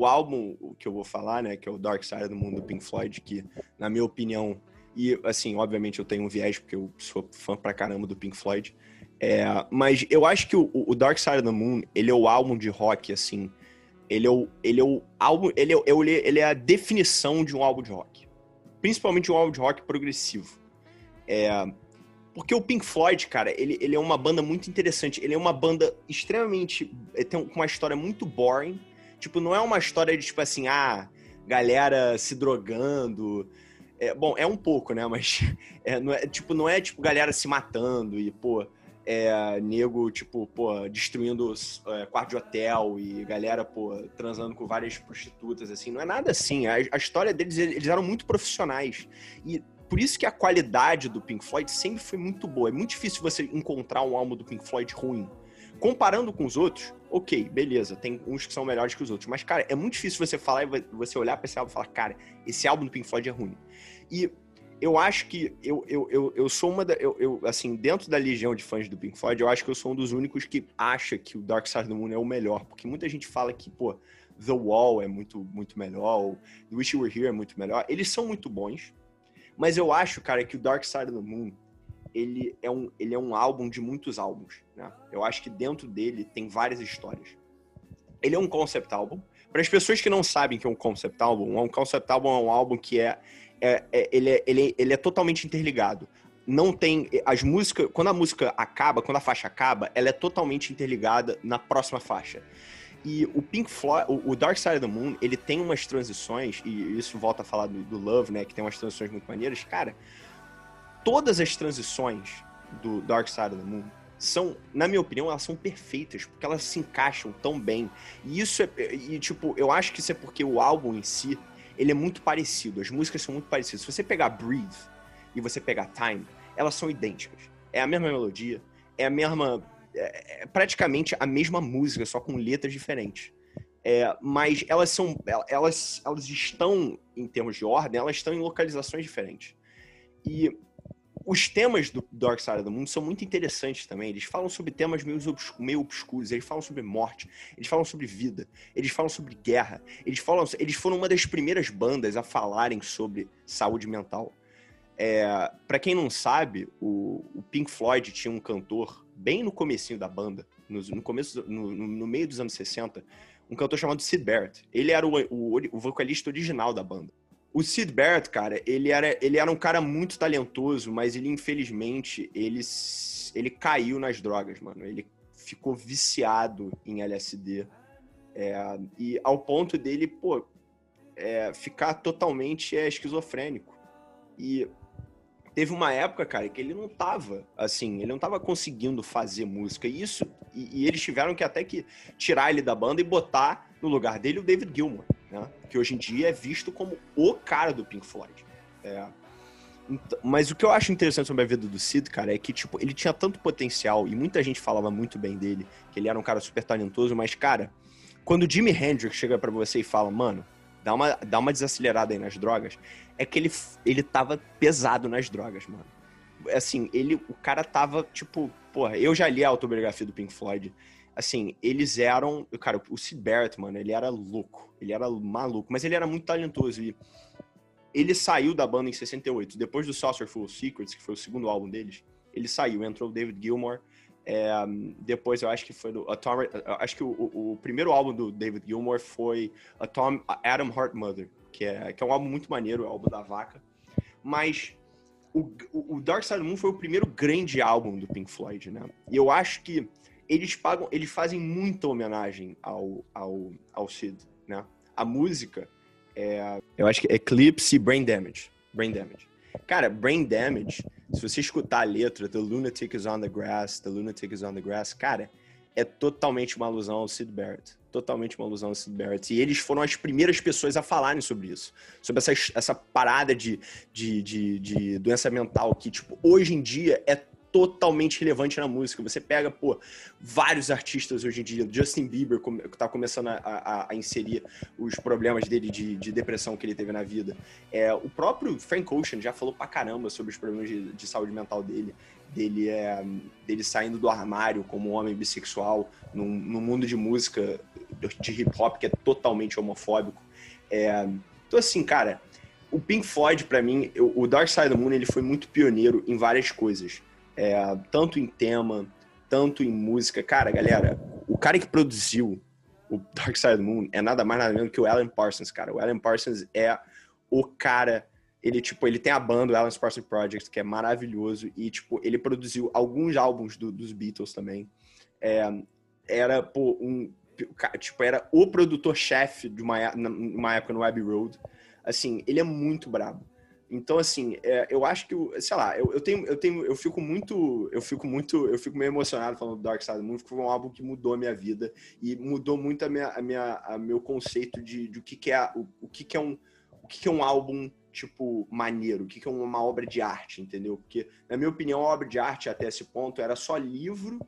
O álbum que eu vou falar, né, que é o Dark Side do Mundo do Pink Floyd, que, na minha opinião, e assim, obviamente eu tenho um viés, porque eu sou fã pra caramba do Pink Floyd, é, mas eu acho que o, o, Dark Side of the Moon, ele é o álbum de rock, assim, ele é o, ele é o álbum, ele é, ele é a definição de um álbum de rock. Principalmente um álbum de rock progressivo. É, porque o Pink Floyd, cara, ele, ele é uma banda muito interessante. Ele é uma banda extremamente. tem uma história muito boring, Tipo, não é uma história de, tipo assim, ah, galera se drogando. É, bom, é um pouco, né? Mas, é, não é, tipo, não é, tipo, galera se matando e, pô, é, nego, tipo, pô, destruindo é, quarto de hotel e galera, pô, transando com várias prostitutas, assim. Não é nada assim. A, a história deles, eles eram muito profissionais. E por isso que a qualidade do Pink Floyd sempre foi muito boa. É muito difícil você encontrar um álbum do Pink Floyd ruim. Comparando com os outros, ok, beleza, tem uns que são melhores que os outros. Mas, cara, é muito difícil você falar e você olhar pra esse álbum e falar, cara, esse álbum do Pink Floyd é ruim. E eu acho que eu, eu, eu, eu sou uma da. Eu, eu, assim, dentro da legião de fãs do Pink Floyd, eu acho que eu sou um dos únicos que acha que o Dark Side of the Moon é o melhor. Porque muita gente fala que, pô, The Wall é muito, muito melhor, o The Wish You Were Here é muito melhor. Eles são muito bons. Mas eu acho, cara, que o Dark Side of the Moon ele é um, ele é um álbum de muitos álbuns. Né? Eu acho que dentro dele tem várias histórias. Ele é um concept álbum. Para as pessoas que não sabem que é um concept álbum, um concept álbum é um álbum que é é, é, ele, é, ele, ele é totalmente interligado. Não tem. As músicas. Quando a música acaba, quando a faixa acaba, ela é totalmente interligada na próxima faixa. E o Pink Floyd, o, Dark Side of the Moon, ele tem umas transições, e isso volta a falar do, do Love, né? Que tem umas transições muito maneiras. Cara, todas as transições do Dark Side of the Moon são, na minha opinião, elas são perfeitas, porque elas se encaixam tão bem. E isso é. E, tipo, eu acho que isso é porque o álbum em si ele é muito parecido, as músicas são muito parecidas. Se você pegar Breathe e você pegar Time, elas são idênticas. É a mesma melodia, é a mesma. É, é praticamente a mesma música, só com letras diferentes. É, mas elas são. Elas, elas estão, em termos de ordem, elas estão em localizações diferentes. E os temas do Dark Side do Mundo são muito interessantes também. Eles falam sobre temas meio, obscuros, meio obscuros, eles falam sobre morte, eles falam sobre vida, eles falam sobre guerra. Eles, falam, eles foram uma das primeiras bandas a falarem sobre saúde mental. É, para quem não sabe, o, o, Pink Floyd tinha um cantor bem no comecinho da banda, no, no começo, no, no, meio dos anos 60, um cantor chamado Sid Barrett. Ele era o, o, o vocalista original da banda. O Sid Barrett, cara, ele era, ele era um cara muito talentoso, mas ele, infelizmente, ele, ele caiu nas drogas, mano. Ele ficou viciado em LSD. É, e ao ponto dele, pô, é, ficar totalmente é, esquizofrênico. E teve uma época, cara, que ele não tava, assim, ele não tava conseguindo fazer música. E isso, e, e eles tiveram que até que tirar ele da banda e botar no lugar dele o David Gilmour né? Que hoje em dia é visto como o cara do Pink Floyd. É. Então, mas o que eu acho interessante sobre a vida do Sid, cara, é que, tipo, ele tinha tanto potencial e muita gente falava muito bem dele, que ele era um cara super talentoso, mas, cara, quando o Jimi Hendrix chega para você e fala, mano, dá uma, dá uma desacelerada aí nas drogas, é que ele, ele tava pesado nas drogas, mano. Assim, ele, o cara tava, tipo, porra, eu já li a autobiografia do Pink Floyd assim, eles eram. Cara, o Sid mano, ele era louco. Ele era maluco, mas ele era muito talentoso. E ele saiu da banda em 68. Depois do Saucerful Secrets, que foi o segundo álbum deles, ele saiu, entrou o David Gilmour. É, depois eu acho que foi do Atomic, acho que o, o, o, primeiro álbum do David Gilmour foi Atom, Adam Heart Mother, que é, que é um álbum muito maneiro, é o álbum da vaca. Mas o, o Dark Side of the Moon foi o primeiro grande álbum do Pink Floyd, né? E eu acho que eles pagam, eles fazem muita homenagem ao, ao, ao Sid, né? A música é, eu acho que é Eclipse e Brain Damage. Brain Damage. Cara, Brain Damage, se você escutar a letra, The Lunatic is on the Grass, The Lunatic is on the Grass, cara, é totalmente uma alusão ao Sid Barrett. Totalmente uma alusão ao Sid Barrett. E eles foram as primeiras pessoas a falarem sobre isso. Sobre essa, essa parada de, de, de, de doença mental que, tipo, hoje em dia é totalmente relevante na música. Você pega, pô, vários artistas hoje em dia, Justin Bieber que tá começando a, a, a, inserir os problemas dele de, de, depressão que ele teve na vida. É, o próprio Frank Ocean já falou pra caramba sobre os problemas de, de saúde mental dele. Dele, é, dele saindo do armário como um homem bissexual num, num mundo de música de hip hop que é totalmente homofóbico. É, então, assim, cara, o Pink Floyd, para mim, o Dark Side of the Moon, ele foi muito pioneiro em várias coisas é, tanto em tema, tanto em música. Cara, galera, o cara que produziu o Dark Side Moon é nada mais nada menos que o Alan Parsons, cara. O Alan Parsons é o cara. Ele, tipo, ele tem a banda, o Alan Parsons Project, que é maravilhoso. E, tipo, ele produziu alguns álbuns do, dos Beatles também. É, era, pô, um. Tipo, era o produtor-chefe de uma, uma época no Abbey Road. Assim, ele é muito brabo. Então, assim, é, eu acho que, sei lá, eu, eu, tenho, eu tenho, eu fico muito, eu fico muito, eu fico meio emocionado falando do Dark Side of the Moon, porque foi um álbum que mudou a minha vida e mudou muito a minha, a minha, a meu conceito de, de o que, que é, o, o que, que é um, o que, que é um álbum tipo maneiro, o que, que é uma obra de arte, entendeu? Porque na minha opinião, a obra de arte até esse ponto era só livro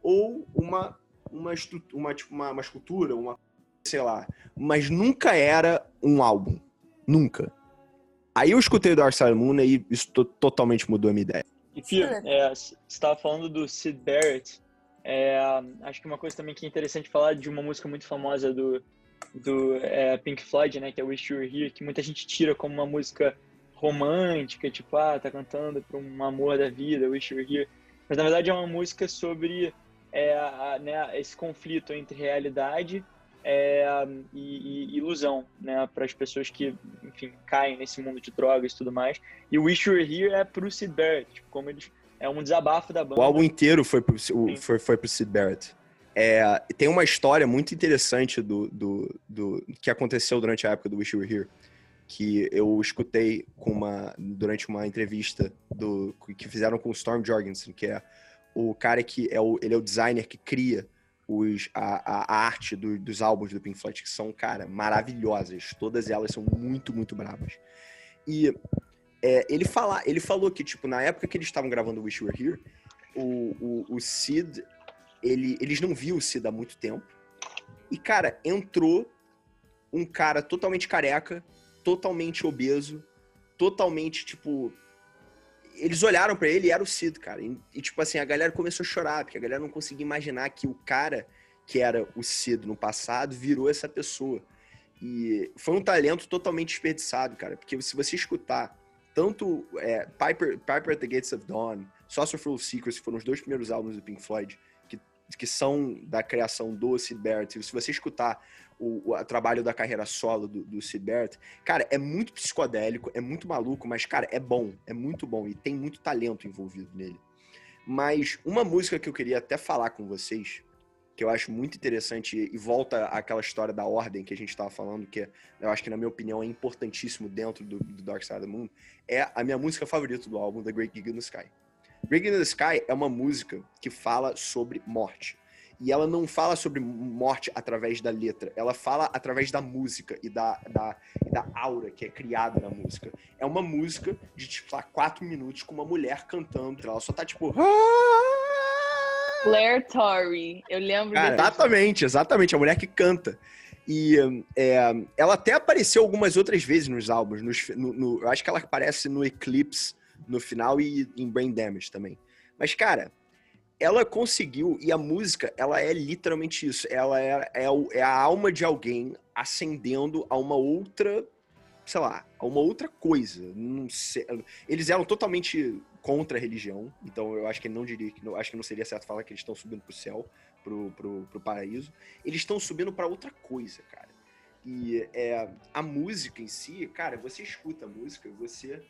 ou uma uma uma tipo uma, uma escultura, uma sei lá, mas nunca era um álbum, nunca Aí eu escutei o Dark Side of the Moon e isso totalmente mudou a minha ideia. E Fio, é, você estava falando do Sid Barrett. É, acho que uma coisa também que é interessante falar de uma música muito famosa do, do é, Pink Floyd, né, que é Wish You Were Here, que muita gente tira como uma música romântica, tipo, ah, tá cantando para um amor da vida, Wish You Were Here. Mas na verdade é uma música sobre é, a, né, esse conflito entre realidade é, e, e, ilusão, né, para as pessoas que, enfim, caem nesse mundo de drogas e tudo mais. E Wish You Were Here é pro Sid Barrett, tipo, como eles é um desabafo da banda. O álbum inteiro foi pro, foi, foi pro Sid Barrett. É, tem uma história muito interessante do, do, do, que aconteceu durante a época do Wish You Were Here, que eu escutei com uma, durante uma entrevista do, que fizeram com o Storm Jorgensen, que é o cara que é o, ele é o designer que cria os, a, a arte do, dos álbuns do Pink Floyd, que são, cara, maravilhosas. Todas elas são muito, muito bravas. E é, ele, fala, ele falou que, tipo, na época que eles estavam gravando Wish You Were Here, o, o, o Sid, ele, eles não viam o Sid há muito tempo. E, cara, entrou um cara totalmente careca, totalmente obeso, totalmente, tipo. Eles olharam para ele e era o Sid, cara. E, e, tipo assim, a galera começou a chorar, porque a galera não conseguia imaginar que o cara que era o Sid no passado virou essa pessoa. E foi um talento totalmente desperdiçado, cara. Porque se você escutar tanto é, Piper, Piper at the Gates of Dawn, Saucerful Secrets, que foram os dois primeiros álbuns do Pink Floyd, que, que são da criação do Sid Barrett. Se você escutar o, o trabalho da carreira solo do, do cara, é muito psicodélico, é muito maluco, mas, cara, é bom, é muito bom e tem muito talento envolvido nele. Mas uma música que eu queria até falar com vocês, que eu acho muito interessante e volta àquela história da ordem que a gente estava falando, que eu acho que, na minha opinião, é importantíssimo dentro do, do, Dark Side of the Moon, é a minha música favorita do álbum, The Great Gig in the Sky. Great Gig in the Sky é uma música que fala sobre morte. E ela não fala sobre morte através da letra, ela fala através da música e da, da, e da aura que é criada na música. É uma música de, tipo, lá, quatro minutos com uma mulher cantando. Ela só tá, tipo... Claire Torrey. Eu lembro Cara, Exatamente, exatamente. A mulher que canta. E é, ela até apareceu algumas outras vezes nos álbuns. Nos, no, no, eu acho que ela aparece no Eclipse no final e em Brain Damage também. Mas, cara, ela conseguiu, e a música, ela é literalmente isso. Ela é, é, é a alma de alguém ascendendo a uma outra, sei lá, a uma outra coisa. Sei, eles eram totalmente contra a religião, então eu acho que não diria que acho que não seria certo falar que eles estão subindo pro céu, pro, pro, pro paraíso. Eles estão subindo para outra coisa, cara. E é, a música em si, cara, você escuta a música, você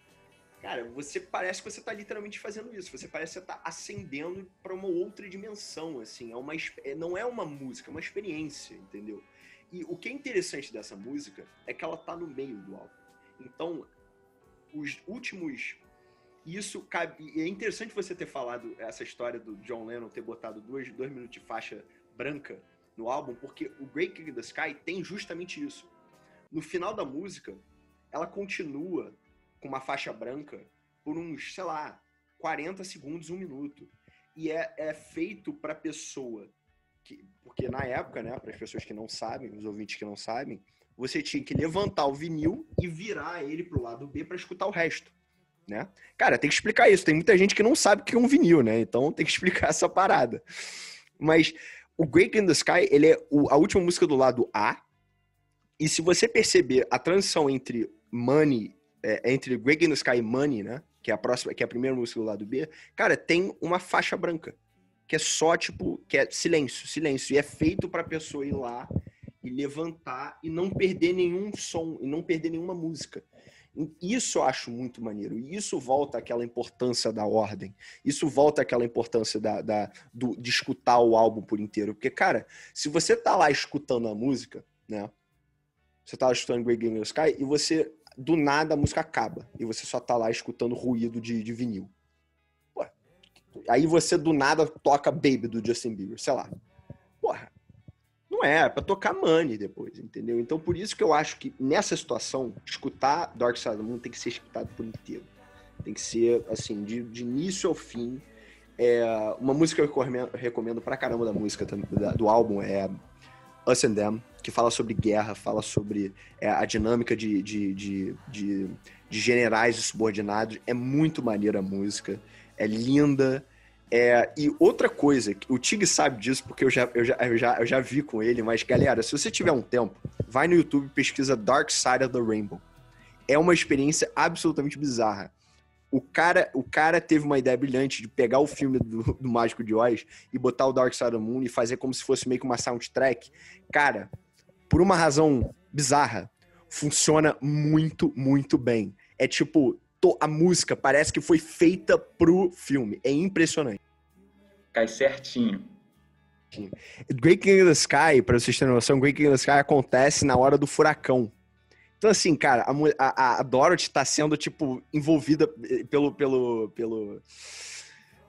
cara, você parece que você está literalmente fazendo isso. Você parece estar tá ascendendo para uma outra dimensão, assim. É uma, é, não é uma música, é uma experiência, entendeu? E o que é interessante dessa música é que ela tá no meio do álbum. Então, os últimos isso cabe. É interessante você ter falado essa história do John Lennon ter botado dois, dois minutos de faixa branca no álbum, porque o Great King the Sky tem justamente isso. No final da música, ela continua com uma faixa branca por uns, sei lá, 40 segundos, um minuto. E é, é feito para pessoa que, porque na época, né, para as pessoas que não sabem, os ouvintes que não sabem, você tinha que levantar o vinil e virar ele pro lado B para escutar o resto né? Cara, tem que explicar isso. Tem muita gente que não sabe o que é um vinil, né? Então tem que explicar essa parada. Mas o Great in the Sky, ele é a última música do lado A. E se você perceber a transição entre Money, é, entre Great in the Sky Money, né? Que é a próxima, que é a primeira música do lado B, cara, tem uma faixa branca. Que é só, tipo, que é silêncio, silêncio. E é feito pra pessoa ir lá e levantar e não perder nenhum som, e não perder nenhuma música. Isso eu acho muito maneiro. E isso volta àquela importância da ordem. Isso volta àquela importância da, da do, de escutar o álbum por inteiro. Porque, cara, se você tá lá escutando a música, né? Você tá escutando Great Game Sky e você, do nada, a música acaba. E você só tá lá escutando ruído de, de vinil. Aí você, do nada, toca Baby do Justin Bieber, sei lá. Porra, não é, é pra tocar Money depois, entendeu? Então por isso que eu acho que nessa situação, escutar Dark Side of the Moon tem que ser escutado por inteiro. Tem que ser, assim, de, de início ao fim. É, uma música que eu recomendo, pra caramba da música, do álbum, é Us and Them, que fala sobre guerra, fala sobre é, a dinâmica de, de, de, de, de generais e subordinados. É muito maneira a música, é linda. É, e outra coisa, o Tig sabe disso porque eu já, eu, já, eu, já, eu já vi com ele, mas galera, se você tiver um tempo, vai no YouTube e pesquisa Dark Side of the Rainbow. É uma experiência absolutamente bizarra. O cara, o cara teve uma ideia brilhante de pegar o filme do, do Mágico de Oz e botar o Dark Side of the Moon e fazer como se fosse meio que uma soundtrack. Cara, por uma razão bizarra, funciona muito, muito bem. É tipo, a música parece que foi feita pro filme. É impressionante. Cai certinho. Great King of the Sky, pra vocês terem noção, Great King of the Sky acontece na hora do furacão. Então, assim, cara, a, a, Dorothy tá sendo, tipo, envolvida pelo, pelo, pelo,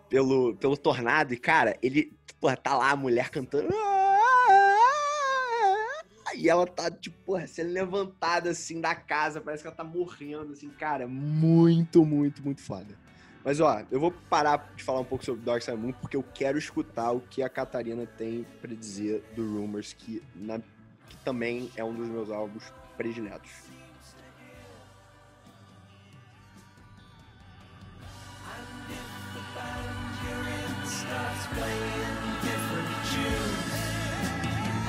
pelo, pelo tornado. E, cara, ele, porra, tá lá a mulher cantando. E ela tá, tipo, porra, sendo levantada, assim, da casa. Parece que ela tá morrendo, assim, cara. Muito, muito, muito foda. Mas, ó, eu vou parar de falar um pouco sobre Dark Side Moon, porque eu quero escutar o que a Catarina tem pra dizer do Rumors, que, na, que também é um dos meus álbuns prediletos.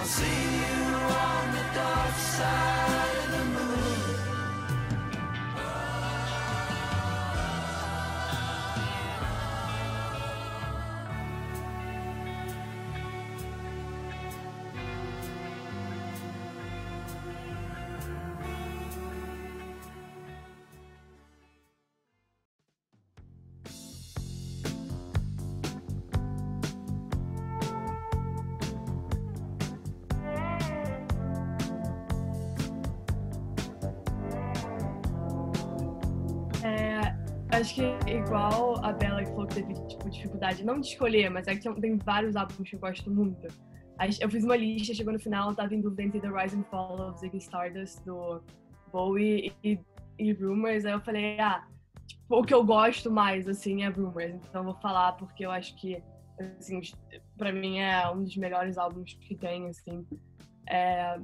see you on the dark side acho que igual a Bela que falou que teve tipo, dificuldade, não de escolher, mas é que tem vários álbuns que eu gosto muito. Eu fiz uma lista, chegou no final, tava em dúvida entre The Rise and Fall of Ziggy Stardust, do Bowie e, e Rumors. Aí eu falei, ah, tipo, o que eu gosto mais, assim, é Rumors. Então eu vou falar porque eu acho que, assim, pra mim é um dos melhores álbuns que tem, assim. É,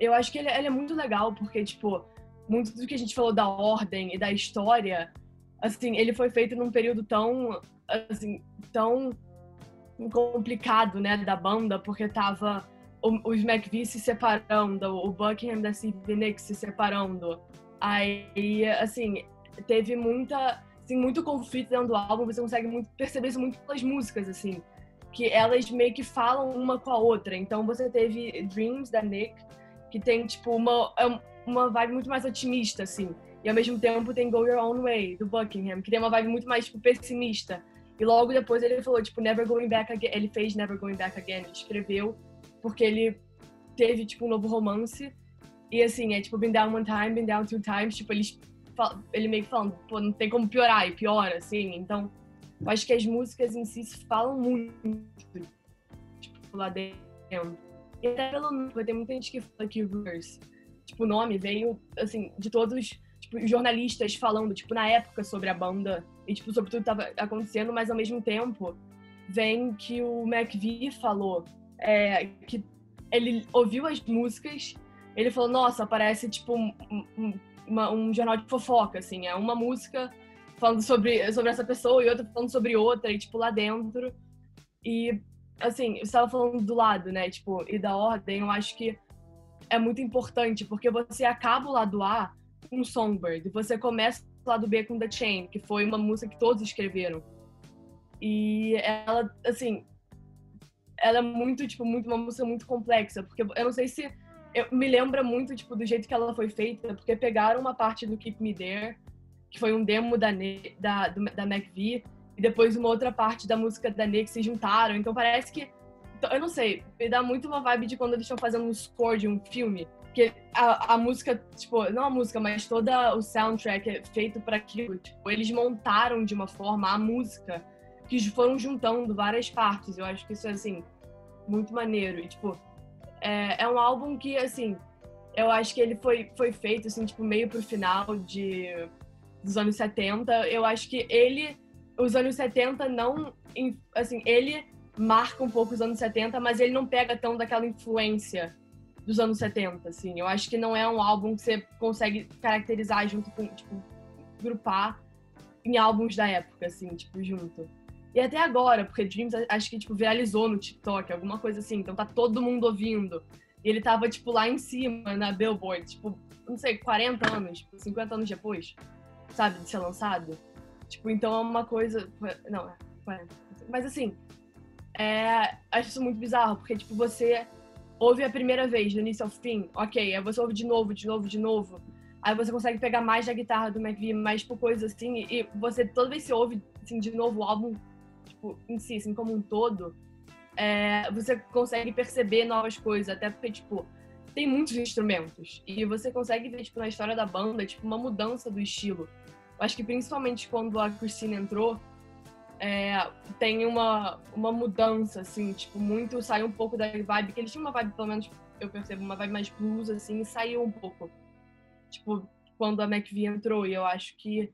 eu acho que ele, ele é muito legal porque, tipo, muito do que a gente falou da ordem e da história assim, ele foi feito num período tão, assim, tão complicado, né, da banda, porque tava os McVie se separando, o Buckingham da Stevie Nicks se separando. Aí, assim, teve muita, assim, muito conflito dentro do álbum, você consegue muito, perceber isso muito pelas músicas, assim, que elas meio que falam uma com a outra. Então você teve Dreams da Nick, que tem, tipo, uma, é uma vibe muito mais otimista, assim. E ao mesmo tempo tem Go Your Own Way, do Buckingham, que tem uma vibe muito mais tipo, pessimista. E logo depois ele falou, tipo, Never Going Back Again. Ele fez Never Going Back Again, escreveu, porque ele teve, tipo, um novo romance. E assim, é tipo, Been Down One Time, Been Down Two Times. Tipo, ele, ele meio que falando, pô, não tem como piorar, e piora, assim. Então, eu acho que as músicas em si falam muito, tipo, lá dentro. E até pelo nome, tem muita gente que fala que Verse, tipo, o nome veio, assim, de todos tipo, jornalistas falando, tipo, na época sobre a banda e, tipo, sobre tudo que tava acontecendo, mas ao mesmo tempo vem que o McVie falou é, que ele ouviu as músicas, ele falou, nossa, parece, tipo, um, um, um jornal de fofoca, assim, é uma música falando sobre, sobre essa pessoa e outra falando sobre outra, e, tipo, lá dentro. E, assim, você estava falando do lado, né, tipo, e da ordem, eu acho que é muito importante, porque você acaba o lado A com Songbird. Você começa o lado B com The Chain, que foi uma música que todos escreveram. E ela, assim, ela é muito, tipo, muito, uma música muito complexa, porque eu não sei se eu, me lembra muito, tipo, do jeito que ela foi feita, porque pegaram uma parte do Keep Me There, que foi um demo da, da, da McVie, e depois uma outra parte da música da Ne que se juntaram, então parece que, então, eu não sei, me dá muito uma vibe de quando eles estão fazendo um score de um filme, porque a, a música, tipo, não a música, mas todo o soundtrack é feito para aquilo. Tipo, eles montaram de uma forma a música que foram juntando várias partes. Eu acho que isso é, assim, muito maneiro. E, tipo, é, é um álbum que, assim, eu acho que ele foi, foi feito, assim, tipo, meio pro final de, dos anos 70. Eu acho que ele, os anos 70 não, assim, ele marca um pouco os anos 70, mas ele não pega tão daquela influência dos anos 70, assim. Eu acho que não é um álbum que você consegue caracterizar junto com, tipo, grupar em álbuns da época, assim, tipo, junto. E até agora, porque Dreams acho que, tipo, viralizou no TikTok, alguma coisa assim, então tá todo mundo ouvindo. E ele tava, tipo, lá em cima, na Billboard, tipo, não sei, 40 anos, tipo, 50 anos depois, sabe, de ser lançado. Tipo, então é uma coisa. Não, é 40. Mas assim, é, acho isso muito bizarro, porque, tipo, você ouve a primeira vez, do início ao fim, ok, aí você ouve de novo, de novo, de novo. Aí você consegue pegar mais da guitarra do McVie, mais, tipo, coisas assim, e você toda vez que ouve, assim, de novo o álbum, tipo, em si, assim, como um todo, é, você consegue perceber novas coisas, até porque, tipo, tem muitos instrumentos. E você consegue ver, tipo, na história da banda, tipo, uma mudança do estilo. Eu acho que principalmente quando a Christine entrou, é, tem uma, uma mudança, assim, tipo, muito saiu um pouco da vibe, que eles tinham uma vibe, pelo menos eu percebo, uma vibe mais blues, assim, saiu um pouco. Tipo, quando a McVie entrou, e eu acho que,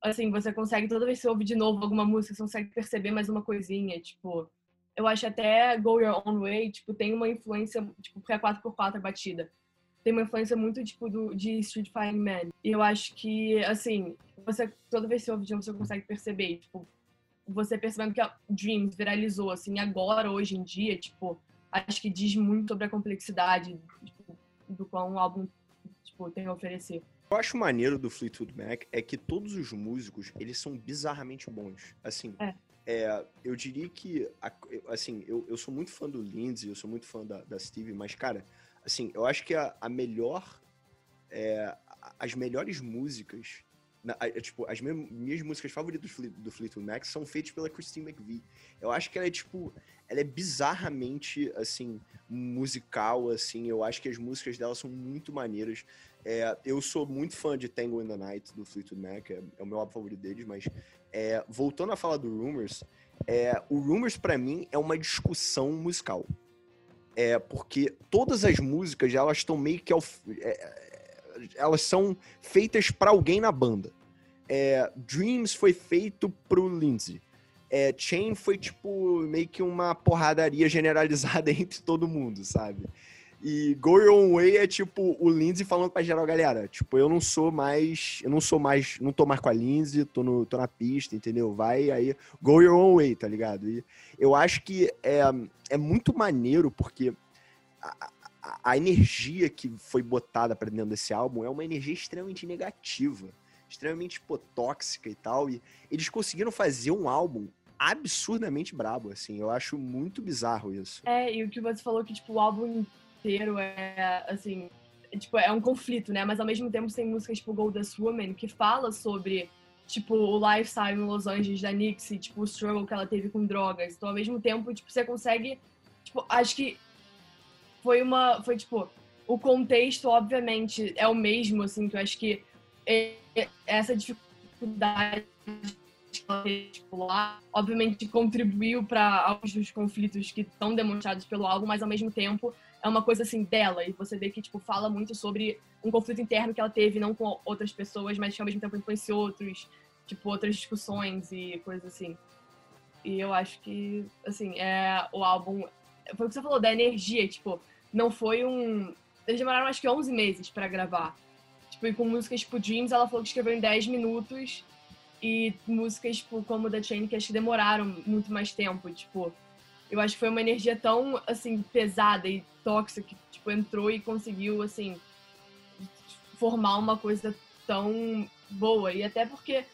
assim, você consegue, toda vez que você ouve de novo alguma música, você consegue perceber mais uma coisinha, tipo, eu acho até Go Your Own Way, tipo, tem uma influência, tipo, porque é 4x4 a batida. Tem uma influência muito, tipo, do, de Street Fighting Man. E eu acho que, assim, você, toda vez que você ouve de novo, você consegue perceber, tipo, você percebendo que a Dreams viralizou, assim, agora, hoje em dia, tipo, acho que diz muito sobre a complexidade tipo, do qual um álbum, tipo, tem a oferecer. Eu acho maneiro do Fleetwood Mac é que todos os músicos, eles são bizarramente bons. Assim, é. É, eu diria que, assim, eu, eu sou muito fã do Lindsay, eu sou muito fã da, da Steve, mas, cara, assim, eu acho que a, a melhor, é, as melhores músicas na, tipo, as minhas, minhas músicas favoritas do, do Fleetwood Mac são feitas pela Christine McVie. Eu acho que ela é, tipo, ela é bizarramente, assim, musical, assim. Eu acho que as músicas dela são muito maneiras. É, eu sou muito fã de Tango in the Night, do Fleetwood Mac, é, é o meu álbum favorito deles, mas é, voltando a falar do Rumors, é, o Rumors, para mim, é uma discussão musical. É, porque todas as músicas, elas estão meio que... Ao, é, elas são feitas para alguém na banda. É, Dreams foi feito pro Lindsay. É, Chain foi tipo meio que uma porradaria generalizada entre todo mundo, sabe? E Go Your Way é tipo o Lindsay falando pra geral, galera, tipo, eu não sou mais, eu não sou mais, não tô mais com a Lindsay, tô, no, tô na pista, entendeu? Vai aí, Go Your Way, tá ligado? E eu acho que é, é muito maneiro porque a, energia que foi botada para dentro desse álbum é uma energia extremamente negativa, extremamente tipo, tóxica e tal. E eles conseguiram fazer um álbum absurdamente brabo, assim. Eu acho muito bizarro isso. É, e o que você falou que, tipo, o álbum inteiro é, assim, é, tipo, é um conflito, né? Mas ao mesmo tempo tem músicas tipo Goldust Woman, que fala sobre, tipo, o lifestyle em Los Angeles da Nixie, tipo, o struggle que ela teve com drogas. Então, ao mesmo tempo, tipo, você consegue, tipo, acho que foi uma. Foi tipo. O contexto, obviamente, é o mesmo, assim, que eu acho que essa dificuldade tipo, lá, obviamente contribuiu para alguns dos conflitos que estão demonstrados pelo álbum, mas ao mesmo tempo é uma coisa assim dela e você vê que tipo fala muito sobre um conflito interno que ela teve não com outras pessoas, mas que ao mesmo tempo influenciou outros, tipo outras discussões e coisas assim. E eu acho que assim, é o álbum foi o que você falou da energia, tipo, não foi um. Eles demoraram acho que 11 meses para gravar. Tipo, e com músicas tipo Dreams, ela falou que escreveu em 10 minutos. E músicas tipo, como The Chain, que acho que demoraram muito mais tempo. Tipo, eu acho que foi uma energia tão, assim, pesada e tóxica que, tipo, entrou e conseguiu, assim, formar uma coisa tão boa. E até porque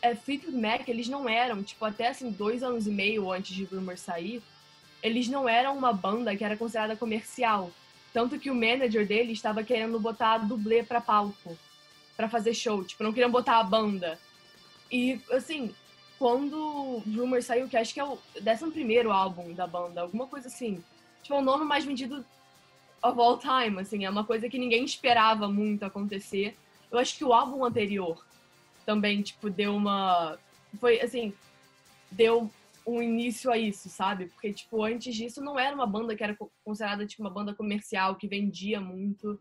é, Fleetwood Mac, eles não eram, tipo, até, assim, dois anos e meio antes de Rumor sair, eles não eram uma banda que era considerada comercial. Tanto que o manager dele estava querendo botar dublê para palco, para fazer show. Tipo, não queriam botar a banda. E, assim, quando Rumor saiu, que acho que é o 11 álbum da banda, alguma coisa assim. Tipo, é o nome mais vendido of all time, assim. É uma coisa que ninguém esperava muito acontecer. Eu acho que o álbum anterior também, tipo, deu uma... Foi, assim, deu um início a isso, sabe? Porque, tipo, antes disso não era uma banda que era considerada, tipo, uma banda comercial, que vendia muito.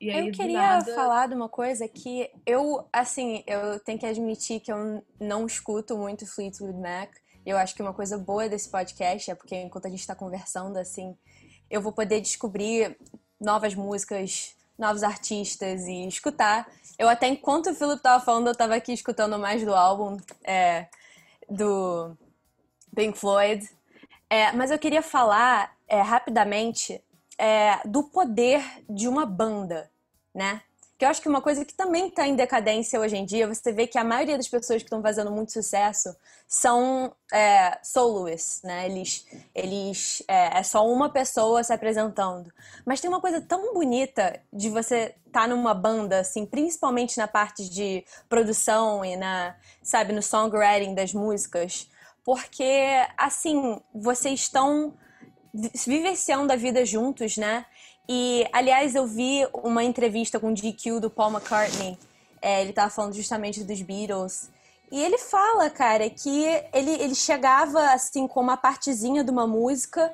E aí, eu queria nada... falar de uma coisa que eu, assim, eu tenho que admitir que eu não escuto muito Fleetwood Mac. Eu acho que uma coisa boa desse podcast é porque enquanto a gente está conversando, assim, eu vou poder descobrir novas músicas, novos artistas e escutar. Eu até, enquanto o Philip tava falando, eu tava aqui escutando mais do álbum é, do Pink Floyd. É, mas eu queria falar é, rapidamente é, do poder de uma banda, né? Que eu acho que uma coisa que também está em decadência hoje em dia, você vê que a maioria das pessoas que estão fazendo muito sucesso são é, soloists, né? Eles, eles é, é, só uma pessoa se apresentando. Mas tem uma coisa tão bonita de você estar tá numa banda, assim, principalmente na parte de produção e na, sabe, no songwriting das músicas, porque assim vocês estão vivenciando a vida juntos, né? E, aliás, eu vi uma entrevista com o GQ do Paul McCartney. É, ele tava falando justamente dos Beatles. E ele fala, cara, que ele, ele chegava, assim, com uma partezinha de uma música,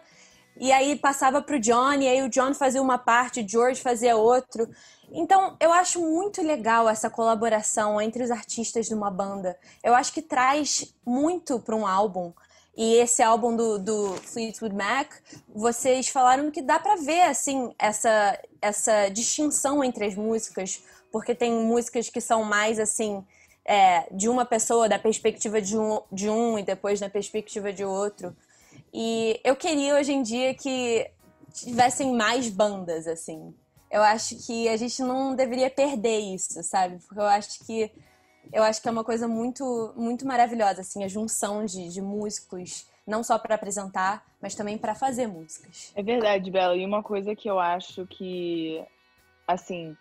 e aí passava pro John, e aí o John fazia uma parte, o George fazia outro. Então, eu acho muito legal essa colaboração entre os artistas de uma banda. Eu acho que traz muito para um álbum. E esse álbum do, do Fleetwood Mac, vocês falaram que dá para ver assim essa essa distinção entre as músicas, porque tem músicas que são mais assim é, de uma pessoa, da perspectiva de um, de um e depois na perspectiva de outro. E eu queria hoje em dia que tivessem mais bandas assim. Eu acho que a gente não deveria perder isso, sabe? Porque eu acho que eu acho que é uma coisa muito, muito maravilhosa, assim, a junção de, de músicos, não só para apresentar, mas também para fazer músicas. É verdade, Bela. E uma coisa que eu acho que, assim,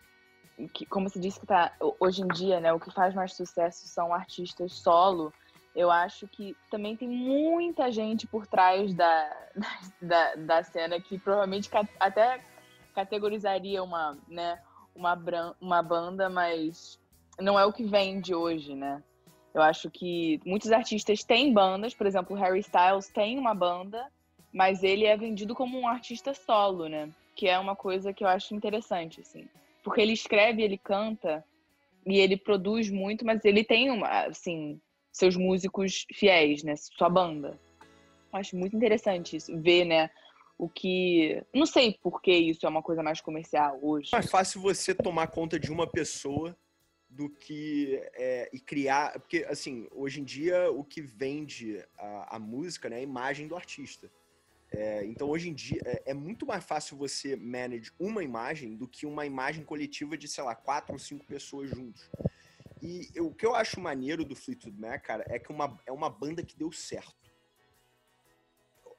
que, como você disse que tá hoje em dia, né, o que faz mais sucesso são artistas solo. Eu acho que também tem muita gente por trás da, da, da cena que provavelmente até categorizaria uma, né, uma, uma banda, mas não é o que vende hoje, né? Eu acho que muitos artistas têm bandas, por exemplo, Harry Styles tem uma banda, mas ele é vendido como um artista solo, né? Que é uma coisa que eu acho interessante, assim. Porque ele escreve, ele canta e ele produz muito, mas ele tem, uma, assim, seus músicos fiéis, né? Sua banda. Acho muito interessante isso, ver, né? O que. Não sei por que isso é uma coisa mais comercial hoje. É mais fácil você tomar conta de uma pessoa do que é, e criar. Porque, assim, hoje em dia o que vende a, a música né, é a imagem do artista. É, então, hoje em dia, é, é, muito mais fácil você manage uma imagem do que uma imagem coletiva de, sei lá, quatro ou cinco pessoas juntos. E eu, o que eu acho maneiro do Fleetwood Mac, cara, é que uma, é uma banda que deu certo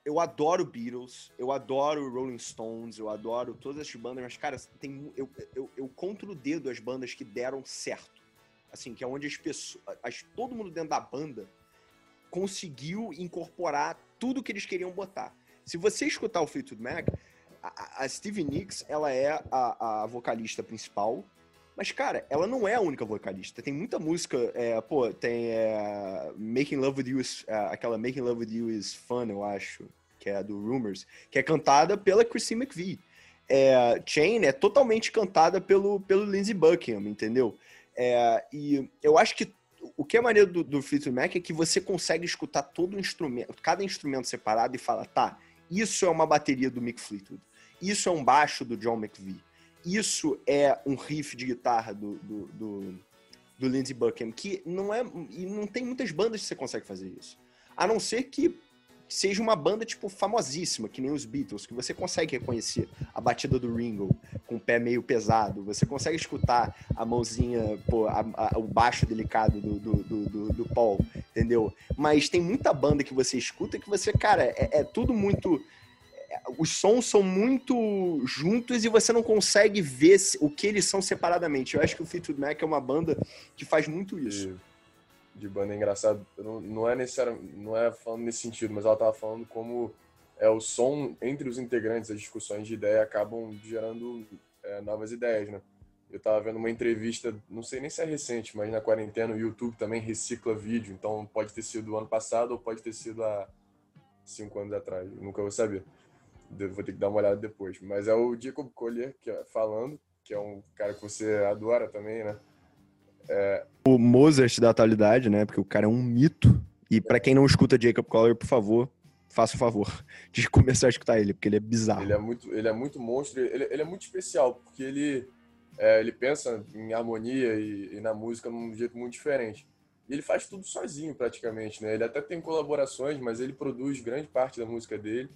eu adoro Beatles, eu adoro Rolling Stones, eu adoro todas essas bandas, mas, cara, tem, eu, eu, eu conto no dedo as bandas que deram certo. Assim, que é onde as pessoas. As, todo mundo dentro da banda conseguiu incorporar tudo que eles queriam botar. Se você escutar o Fleetwood Mac, a, a Stevie Nicks, ela é a, a vocalista principal, mas, cara, ela não é a única vocalista. Tem muita música, é, pô, tem é, Making Love With You, is, é, aquela Making Love With You Is Fun, eu acho, que é do Rumors, que é cantada pela Christine McVie. É, Chain é totalmente cantada pelo, pelo Lindsey Buckingham, entendeu? É, e eu acho que o que é maneiro do, do Fleetwood Mac é que você consegue escutar todo instrumento, cada instrumento separado e fala, tá, isso é uma bateria do Mick Fleetwood, isso é um baixo do John McVie, isso é um riff de guitarra do, do, do, do Lindsey Buckingham, que não é. E não tem muitas bandas que você consegue fazer isso. A não ser que seja uma banda, tipo, famosíssima, que nem os Beatles, que você consegue reconhecer a batida do Ringo com o pé meio pesado, você consegue escutar a mãozinha, pô, a, a, o baixo delicado do, do, do, do, Paul, entendeu? Mas tem muita banda que você escuta que você, cara, é, é tudo muito os sons são muito juntos e você não consegue ver o que eles são separadamente. Eu acho que o Fleetwood Mac é uma banda que faz muito isso. De, de banda é engraçado. Não, não é necessariamente, não é falando nesse sentido, mas ela tava falando como é o som entre os integrantes, as discussões de ideia acabam gerando é, novas ideias, né? Eu tava vendo uma entrevista, não sei nem se é recente, mas na quarentena o YouTube também recicla vídeo, então pode ter sido ano passado ou pode ter sido há cinco anos atrás, nunca vou saber vou ter que dar uma olhada depois. Mas é o Jacob Collier que é, falando, que é um cara que você adora também, né? É... O Mozart da atualidade, né? Porque o cara é um mito. E para quem não escuta Jacob Collier, por favor, faça o favor de começar a escutar ele, porque ele é bizarro. Ele é muito, ele é muito monstro, ele, ele é muito especial, porque ele, é, ele pensa em harmonia e, e, na música num jeito muito diferente. E ele faz tudo sozinho, praticamente, né? Ele até tem colaborações, mas ele produz grande parte da música dele.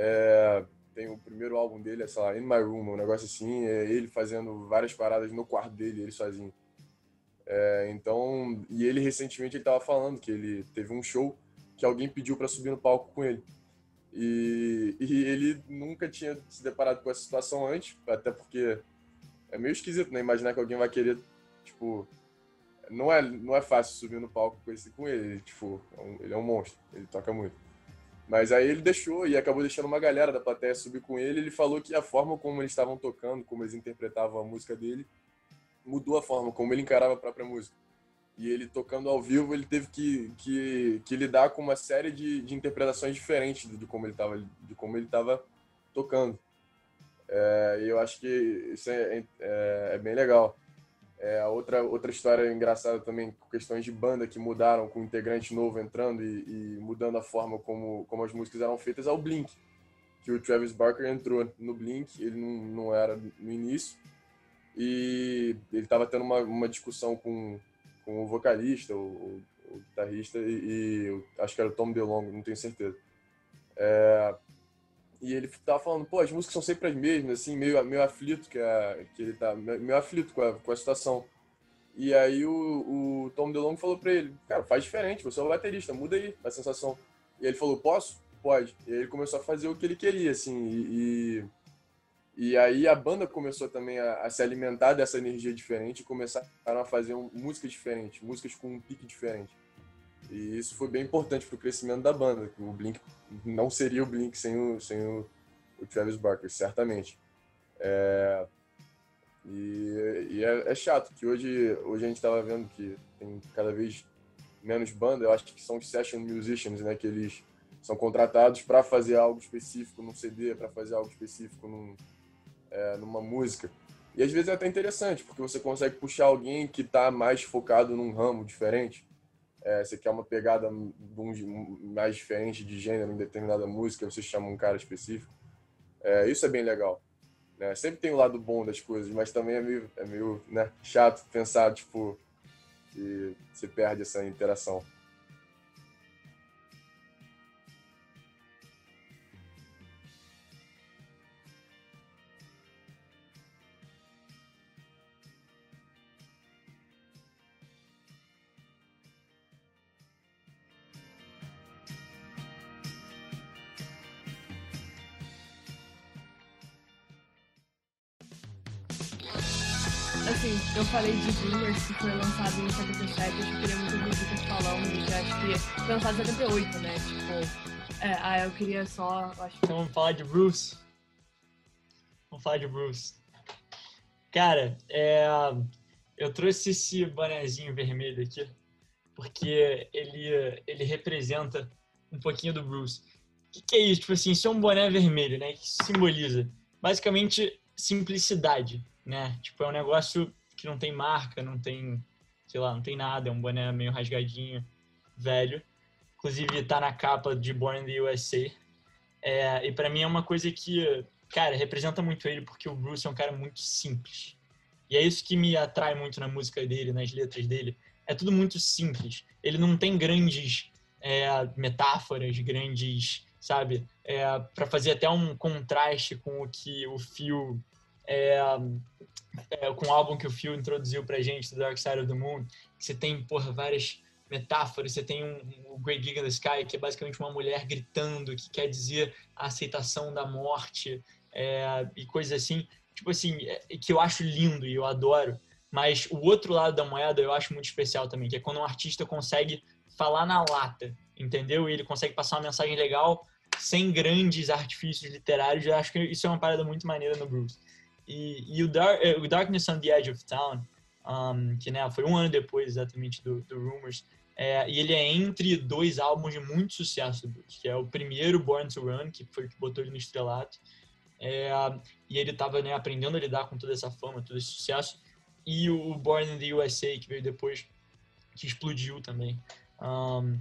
É, tem o primeiro álbum dele, é, sei lá, In My Room, um negócio assim, é ele fazendo várias paradas no quarto dele, ele sozinho. É, então, e ele recentemente ele tava falando que ele teve um show que alguém pediu para subir no palco com ele. E, e, ele nunca tinha se deparado com essa situação antes, até porque é meio esquisito, né? Imaginar que alguém vai querer, tipo, não é, não é fácil subir no palco com, esse, com ele, tipo, é ele é um monstro, ele toca muito. Mas aí ele deixou e acabou deixando uma galera da plateia subir com ele. Ele falou que a forma como eles estavam tocando, como eles interpretavam a música dele, mudou a forma como ele encarava a própria música e ele tocando ao vivo, ele teve que, que, que lidar com uma série de, de interpretações diferentes de como ele estava de como ele estava tocando. É, e eu acho que isso é, é, é bem legal. É, outra, outra história engraçada também, questões de banda que mudaram, com integrante novo entrando e, e, mudando a forma como, como as músicas eram feitas, é o Blink. Que o Travis Barker entrou no Blink, ele não, não era no início, e ele estava tendo uma, uma discussão com, com o vocalista, o, o guitarrista e, e, acho que era o Tom DeLongo, não tenho certeza. É, e ele tava falando, pô, as músicas são sempre as mesmas, assim, meio, meio aflito que, a, que ele tá, meio aflito com a, com a situação. E aí o, o Tom DeLongo falou pra ele, cara, faz diferente, você é o baterista, muda aí a sensação. E ele falou, posso? Pode. E aí ele começou a fazer o que ele queria, assim, e, e aí a banda começou também a, a, se alimentar dessa energia diferente e começaram a fazer um, músicas diferentes, músicas com um pique diferente. E isso foi bem importante para o crescimento da banda. O Blink não seria o Blink sem o, sem o, o Travis Barker, certamente. É, e, e é, é, chato que hoje, hoje a gente estava vendo que tem cada vez menos banda. Eu acho que são os session musicians, né? Que eles são contratados para fazer algo específico num CD, para fazer algo específico num, é, numa música. E às vezes é até interessante, porque você consegue puxar alguém que está mais focado num ramo diferente. É, você quer uma pegada mais diferente de gênero em determinada música, você chama um cara específico. É, isso é bem legal. Né? Sempre tem o um lado bom das coisas, mas também é meio, é meio né, chato pensar tipo, que você perde essa interação. Foi lançado em 77, eu queria muito ouvir vocês falando, que acho que foi lançado em 78, né? Tipo, é, ah, eu queria só. Acho... Então vamos falar de Bruce. Vamos falar de Bruce. Cara, é, eu trouxe esse bonezinho vermelho aqui, porque ele, ele representa um pouquinho do Bruce. O que, que é isso? Tipo assim, isso é um boné vermelho, né? Que simboliza basicamente simplicidade, né? Tipo, é um negócio que não tem marca, não tem, sei lá, não tem nada, é um boné meio rasgadinho, velho. Inclusive tá na capa de Born in the USA. É, e para mim é uma coisa que, cara, representa muito ele porque o Bruce é um cara muito simples. E é isso que me atrai muito na música dele, nas letras dele. É tudo muito simples. Ele não tem grandes é, metáforas, grandes, sabe? É, para fazer até um contraste com o que o Phil é, é, com o álbum que o Phil introduziu pra gente, The Dark Side of the Moon, você tem, porra, várias metáforas, você tem um, um Great Gig in the Sky, que é basicamente uma mulher gritando, que quer dizer a aceitação da morte é, e coisas assim, tipo assim, é, que eu acho lindo e eu adoro, mas o outro lado da moeda eu acho muito especial também, que é quando um artista consegue falar na lata, entendeu? E ele consegue passar uma mensagem legal sem grandes artifícios literários, eu acho que isso é uma parada muito maneira no Bruce. E, e o, Dark, eh, o, Darkness on the Edge of Town, um, que né, foi um ano depois exatamente do, do Rumors, é, e ele é entre dois álbuns de muito sucesso do que é o primeiro Born to Run, que foi o que botou ele no estrelato, é, e ele estava né, aprendendo a lidar com toda essa fama, todo esse sucesso, e o Born in the USA, que veio depois, que explodiu também, um,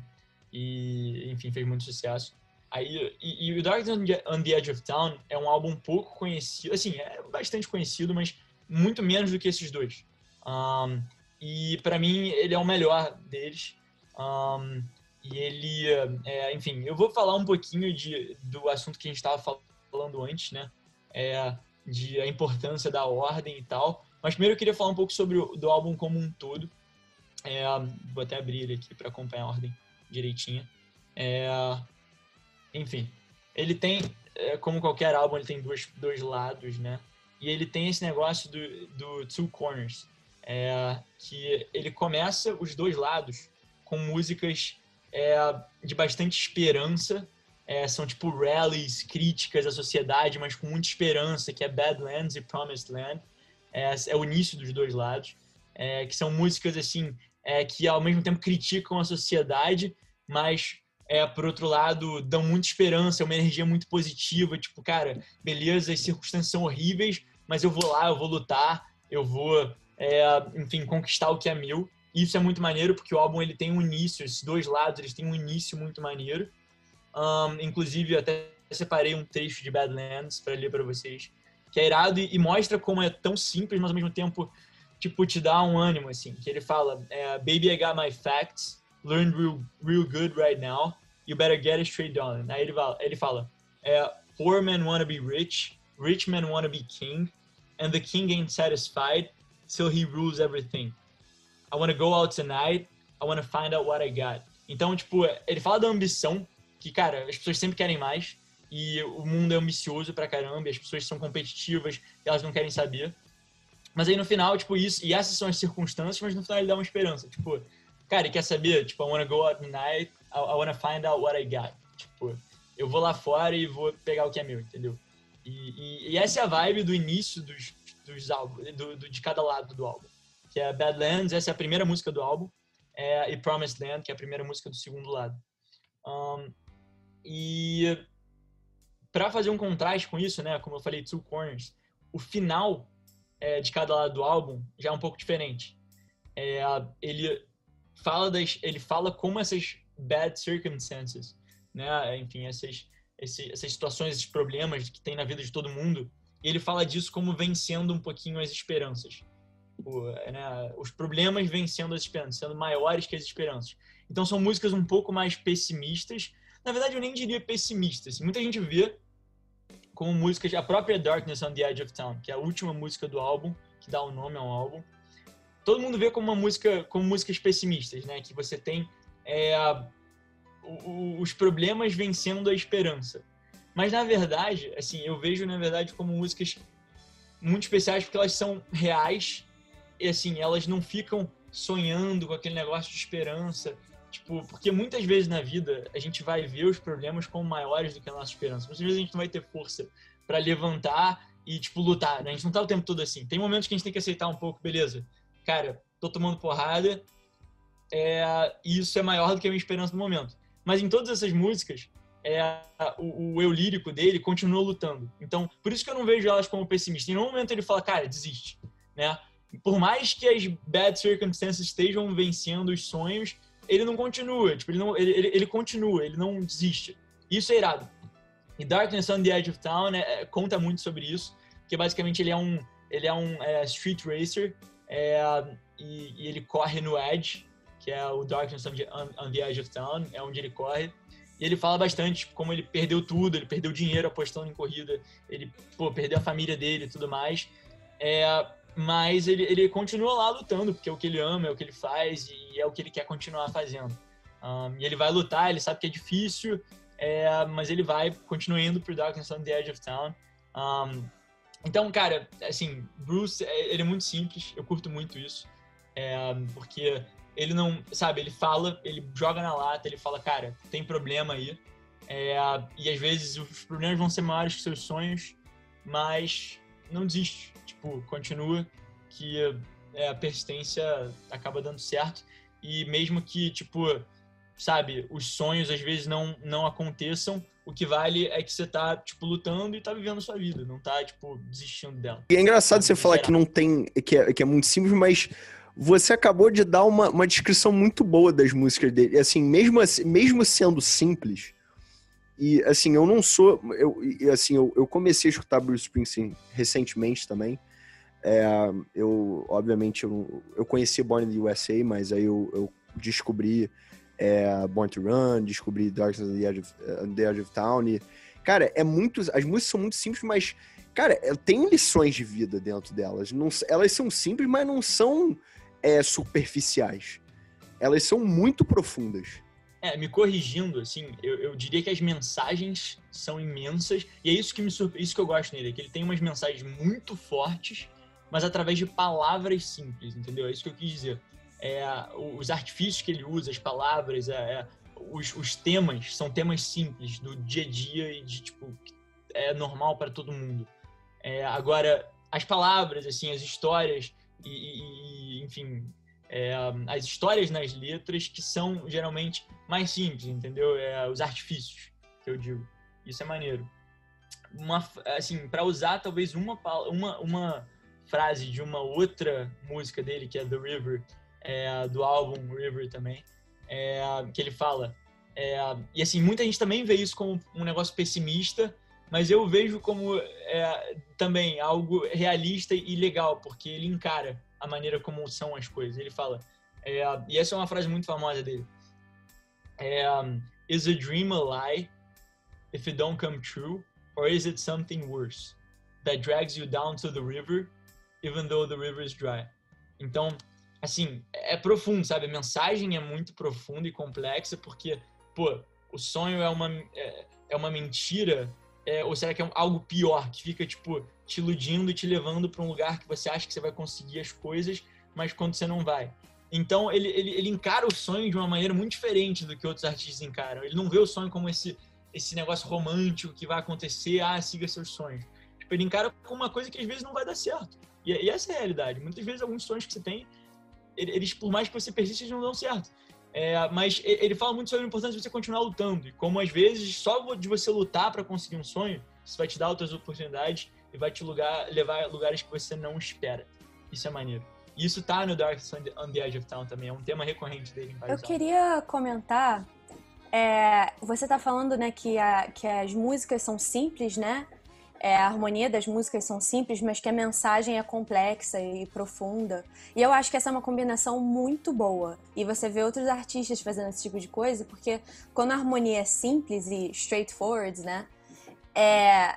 e enfim, fez muito sucesso. Aí, e, e o Dark on the, on the Edge of Town é um álbum pouco conhecido, assim, é bastante conhecido, mas muito menos do que esses dois. Um, e para mim ele é o melhor deles. Um, e ele, é, enfim, eu vou falar um pouquinho de, do assunto que a gente estava falando antes, né? É, de a importância da ordem e tal. Mas primeiro eu queria falar um pouco sobre o do álbum como um todo. É, vou até abrir ele aqui para acompanhar a ordem direitinha. É, enfim, ele tem, é, como qualquer álbum, ele tem dois, dois lados, né? E ele tem esse negócio do, do Two Corners, é, que ele começa os dois lados com músicas é, de bastante esperança, é, são tipo rallies, críticas à sociedade, mas com muita esperança, que é Badlands e Promised Land, é, é o início dos dois lados, é, que são músicas assim que ao mesmo tempo criticam a sociedade, mas é, por outro lado, dão muita esperança, é uma energia muito positiva, tipo, cara, beleza, as circunstâncias são horríveis, mas eu vou lá, eu vou lutar, eu vou, é, enfim, conquistar o que é meu. Isso é muito maneiro, porque o álbum ele tem um início, esses dois lados, eles têm um início muito maneiro. Um, inclusive, até separei um trecho de Badlands para ler para vocês, que é irado e, e, mostra como é tão simples, mas ao mesmo tempo, tipo, te dá um ânimo, assim. Que ele fala, é, Baby, I got my facts, learned real, real good right now. You better get it straight, darling. Aí ele fala, ele fala é, Poor men wanna be rich, rich men wanna be king, and the king ain't satisfied till he rules everything. I wanna go out tonight, I wanna find out what I got. Então, tipo, ele fala da ambição, que, cara, as pessoas sempre querem mais, e o mundo é ambicioso pra caramba, as pessoas são competitivas, elas não querem saber. Mas aí no final, tipo, isso, e essas são as circunstâncias, mas no final ele dá uma esperança. Tipo, cara, quer saber? Tipo, I wanna go out tonight, I, I wanna find out what I got. Tipo, eu vou lá fora e vou pegar o que é meu, entendeu? E, e, e essa é a vibe do início dos, dos álbuns, do, do, de cada lado do álbum. Que é Badlands, essa é a primeira música do álbum, é, e Promised Land, que é a primeira música do segundo lado. Um, e para fazer um contraste com isso, né, como eu falei, Two Corners, o final é, de cada lado do álbum já é um pouco diferente. É, ele fala das, ele fala como essas bad circumstances, né? Enfim, essas, essas situações, esses problemas que tem na vida de todo mundo. E ele fala disso como vencendo um pouquinho as esperanças. O, né? Os problemas vencendo as esperanças, sendo maiores que as esperanças. Então são músicas um pouco mais pessimistas. Na verdade, eu nem diria pessimistas. Muita gente vê como músicas, a própria Darkness on the Edge of Town, que é a última música do álbum, que dá o um nome ao álbum. Todo mundo vê como uma música, como músicas pessimistas, né? Que você tem é, os problemas vencendo a esperança. Mas na verdade, assim, eu vejo na verdade como músicas muito especiais porque elas são reais e assim, elas não ficam sonhando com aquele negócio de esperança, tipo, porque muitas vezes na vida a gente vai ver os problemas como maiores do que a nossa esperança. Muitas vezes a gente não vai ter força para levantar e tipo lutar, né? A gente não tá o tempo todo assim. Tem momentos que a gente tem que aceitar um pouco, beleza? Cara, tô tomando porrada, é, isso é maior do que a minha esperança no momento. Mas em todas essas músicas, é, o, o, eu lírico dele continua lutando. Então, por isso que eu não vejo elas como pessimistas. Em nenhum momento ele fala, cara, desiste, né? Por mais que as bad circumstances estejam vencendo os sonhos, ele não continua. Tipo, ele, não, ele, ele, ele continua, ele não desiste. Isso é irado. E Darkness on the Edge of Town é, conta muito sobre isso, que basicamente ele é um, ele é um é, street racer é, e, e, ele corre no Edge, que é o Darkness on the Edge of Town, é onde ele corre. E ele fala bastante como ele perdeu tudo, ele perdeu dinheiro apostando em corrida, ele pô, perdeu a família dele e tudo mais. É, mas ele, ele continua lá lutando, porque é o que ele ama, é o que ele faz e é o que ele quer continuar fazendo. Um, e ele vai lutar, ele sabe que é difícil, é, mas ele vai, continua indo pro Darkness on the Edge of Town. Um, então, cara, assim, Bruce, é, ele é muito simples, eu curto muito isso, é, porque ele não, sabe, ele fala, ele joga na lata, ele fala, cara, tem problema aí. É, e às vezes os problemas vão ser maiores que seus sonhos, mas não desiste. Tipo, continua que é, a persistência acaba dando certo. E mesmo que, tipo, sabe, os sonhos às vezes não, não aconteçam, o que vale é que você tá, tipo, lutando e tá vivendo a sua vida, não tá, tipo, desistindo dela. E é engraçado você falar que não tem, que é, que é muito simples, mas você acabou de dar uma, uma descrição muito boa das músicas dele. Assim, mesmo, assim, mesmo sendo simples, e assim, eu não sou. Eu, e, assim, eu, eu comecei a escutar Bruce Springsteen recentemente também. É, eu, obviamente, eu, eu conheci Born in the USA, mas aí eu, eu descobri é, Born to Run, descobri Darkness on the Edge of, the Edge of Town. E, cara, é muito. As músicas são muito simples, mas, cara, tem lições de vida dentro delas. Não, elas são simples, mas não são é, superficiais. Elas são muito profundas. É, me corrigindo, assim, eu, eu, diria que as mensagens são imensas, e é isso que, me surpre... isso que eu gosto nele, é que ele tem umas mensagens muito fortes, mas através de palavras simples, entendeu? É isso que eu quis dizer. É, os artifícios que ele usa, as palavras, é, é, os, os, temas, são temas simples, do dia a dia e de, tipo, é normal para todo mundo. É, agora, as palavras, assim, as histórias e, e enfim, é, as histórias nas letras que são geralmente mais simples, entendeu? É, os artifícios que eu digo. Isso é maneiro. Uma, assim, para usar talvez uma, uma, uma frase de uma outra música dele, que é The River, é, do álbum River também, é, que ele fala. É, e assim, muita gente também vê isso como um negócio pessimista, mas eu vejo como é, também algo realista e legal, porque ele encara a maneira como são as coisas. Ele fala, é, e essa é uma frase muito famosa dele. É, is a dream a lie if it don't come true, or is it something worse that drags you down to the river, even though the river is dry? Então, assim, é profundo, sabe? A mensagem é muito profunda e complexa porque, pô, o sonho é uma é, é uma mentira, é, ou será que é algo pior que fica tipo te iludindo e te levando para um lugar que você acha que você vai conseguir as coisas, mas quando você não vai. Então ele, ele, ele encara o sonho de uma maneira muito diferente do que outros artistas encaram. Ele não vê o sonho como esse, esse negócio romântico que vai acontecer, ah, siga seus sonhos. Tipo, ele encara como uma coisa que às vezes não vai dar certo. E, e essa é a realidade. Muitas vezes alguns sonhos que você tem, eles, por mais que você persista, eles não dão certo. É, mas ele fala muito sobre a importância de você continuar lutando. E como às vezes só de você lutar para conseguir um sonho, isso vai te dar outras oportunidades e vai te lugar, levar a lugares que você não espera. Isso é maneiro. Isso tá no Dark on the Edge of Town também, é um tema recorrente dele. Em Eu queria comentar, é, você tá falando, né, que, a, que as músicas são simples, né? É, a harmonia das músicas são simples, mas que a mensagem é complexa e profunda. E eu acho que essa é uma combinação muito boa. E você vê outros artistas fazendo esse tipo de coisa, porque quando a harmonia é simples e straightforward, né? É,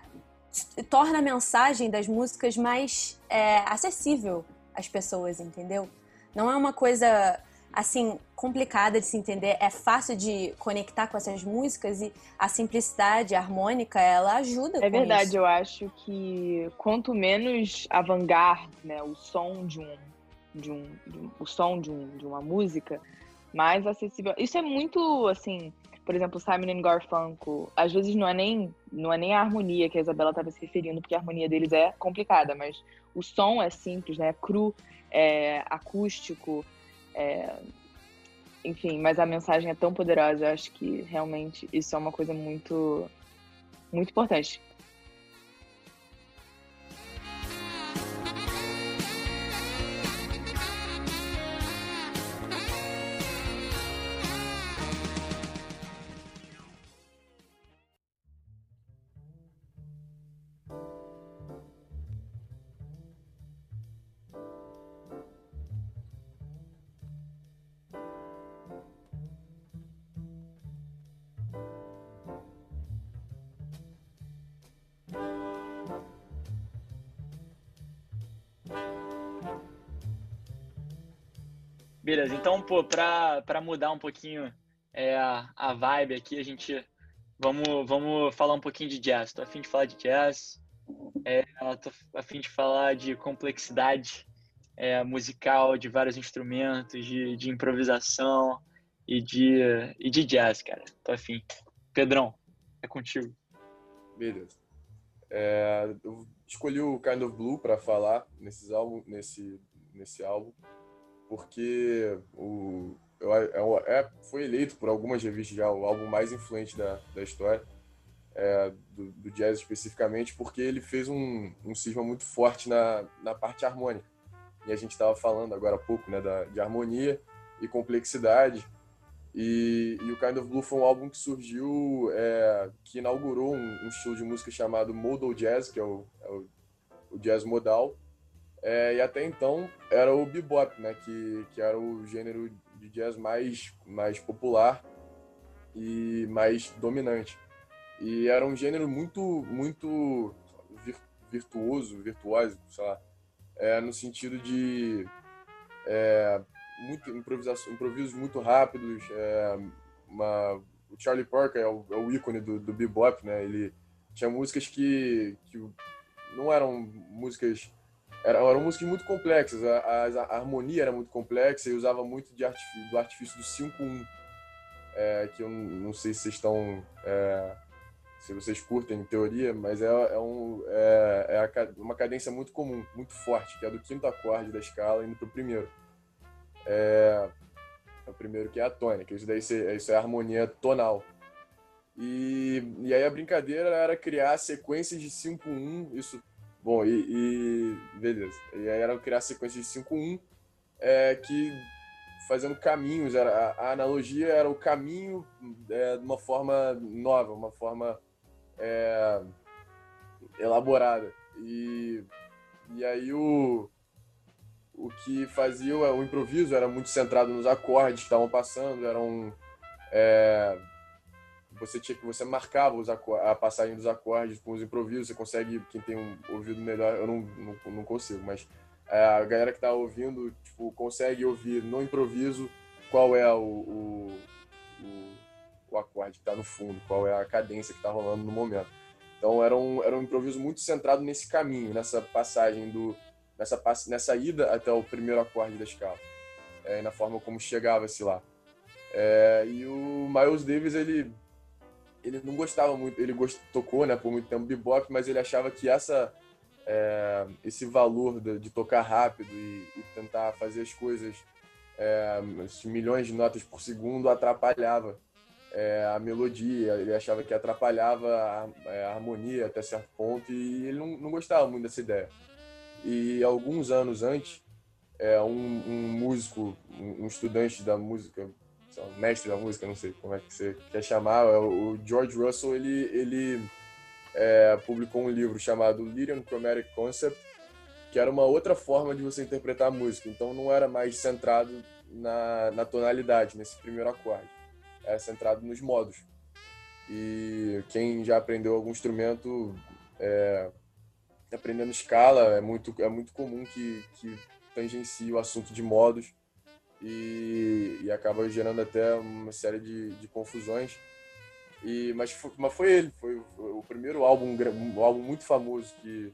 torna a mensagem das músicas mais é, acessível às pessoas, entendeu? Não é uma coisa assim complicada de se entender, é fácil de conectar com essas músicas e a simplicidade a harmônica ela ajuda. É verdade, isso. eu acho que quanto menos avant-garde, né, o som de um, de um, de um, o som de, um, de uma música, mais acessível. Isso é muito assim por exemplo, Simon e Garfunkel, às vezes não é nem não é nem a harmonia que a Isabela estava se referindo, porque a harmonia deles é complicada, mas o som é simples, né? É cru, é acústico, é... enfim, mas a mensagem é tão poderosa, eu acho que realmente isso é uma coisa muito muito importante. Beleza, então, pô, pra, pra mudar um pouquinho é, a vibe aqui, a gente vamos, vamos falar um pouquinho de jazz. Tô a fim de falar de jazz, é, tô a fim de falar de complexidade é, musical, de vários instrumentos, de, de improvisação e de, e de jazz, cara. Tô a fim. Pedrão, é contigo. Beleza. É, eu escolhi o Kind of Blue para falar nesses álbum, nesse, nesse álbum porque o, é, é, foi eleito por algumas revistas já o álbum mais influente da, da história, é, do, do, jazz especificamente, porque ele fez um, um cisma muito forte na, na parte harmônica. E a gente estava falando agora há pouco né, da, de harmonia e complexidade. E, e, o Kind of Blue foi um álbum que surgiu, é, que inaugurou um, um, estilo de música chamado modal jazz, que é o, é o, o jazz modal. É, e até então era o bebop, né, que, que era o gênero de jazz mais, mais popular e mais dominante. E era um gênero muito, muito virtuoso, virtuoso, sei lá, é, no sentido de é, muito improvisação, improvisos muito rápidos. É, uma, o Charlie Parker é o, é o ícone do, do bebop, né? Ele tinha músicas que, que não eram músicas eram, eram músicas muito complexas, a, a, a, harmonia era muito complexa e usava muito de artifício, do artifício do 5-1, é, que eu não sei se vocês estão é, se vocês curtem em teoria, mas é, é, um, é, é uma cadência muito comum, muito forte, que é do quinto acorde da escala indo para o primeiro. É, o primeiro que é a tônica, isso daí isso é harmonia tonal. E, e aí a brincadeira era criar sequências de 5-1, isso, bom, e, e, beleza. E aí era criar sequências de 5-1 é, que fazendo caminhos, era, a, a analogia era o caminho é, de uma forma nova, uma forma é, elaborada. E, e aí o, o que fazia o improviso era muito centrado nos acordes que estavam passando, eram é, você tinha que você marcava os a passagem dos acordes com os improvisos, você consegue, quem tem um ouvido melhor, eu não, não, não consigo, mas é, a galera que está ouvindo, tipo, consegue ouvir no improviso qual é o, o, o o acorde que está no fundo, qual é a cadência que está rolando no momento. Então era um, era um improviso muito centrado nesse caminho, nessa passagem do nessa nessa ida até o primeiro acorde da escala, é, na forma como chegava-se lá. É, e o Miles Davis ele ele não gostava muito, ele gost, tocou né por muito tempo bebop, mas ele achava que essa é, esse valor de, de tocar rápido e, e, tentar fazer as coisas é, milhões de notas por segundo atrapalhava é, a melodia, ele achava que atrapalhava a, é, a, harmonia até certo ponto e ele não, não gostava muito dessa ideia. E alguns anos antes, é, um, um músico, um, um, estudante da música, um mestre da música, não sei como é que você quer chamar, é o George Russell, ele, ele é, publicou um livro chamado Lyrian Chromatic Concept, que era uma outra forma de você interpretar a música. Então não era mais centrado na, na tonalidade, nesse primeiro acorde é centrado nos modos. E quem já aprendeu algum instrumento, é, aprendendo escala, é muito, é muito comum que, que tangencie o assunto de modos e, e acaba gerando até uma série de, de confusões. E, mas, foi, mas foi ele, foi o primeiro álbum, um álbum muito famoso que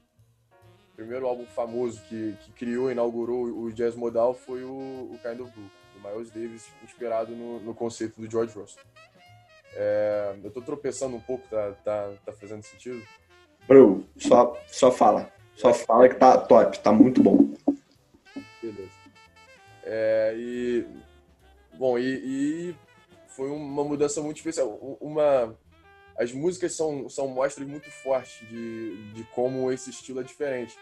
primeiro álbum famoso que, que criou, inaugurou o jazz modal foi o, o Kind of Blue do Miles Davis, inspirado no, no conceito do George Russell. É, eu tô tropeçando um pouco, tá, tá, tá fazendo sentido? Bro, só, só fala. Só fala que tá top, tá muito bom. Beleza. É, e. Bom, e, e, foi uma mudança muito especial. Uma, as músicas são, são mostras muito fortes de, de como esse estilo é diferente.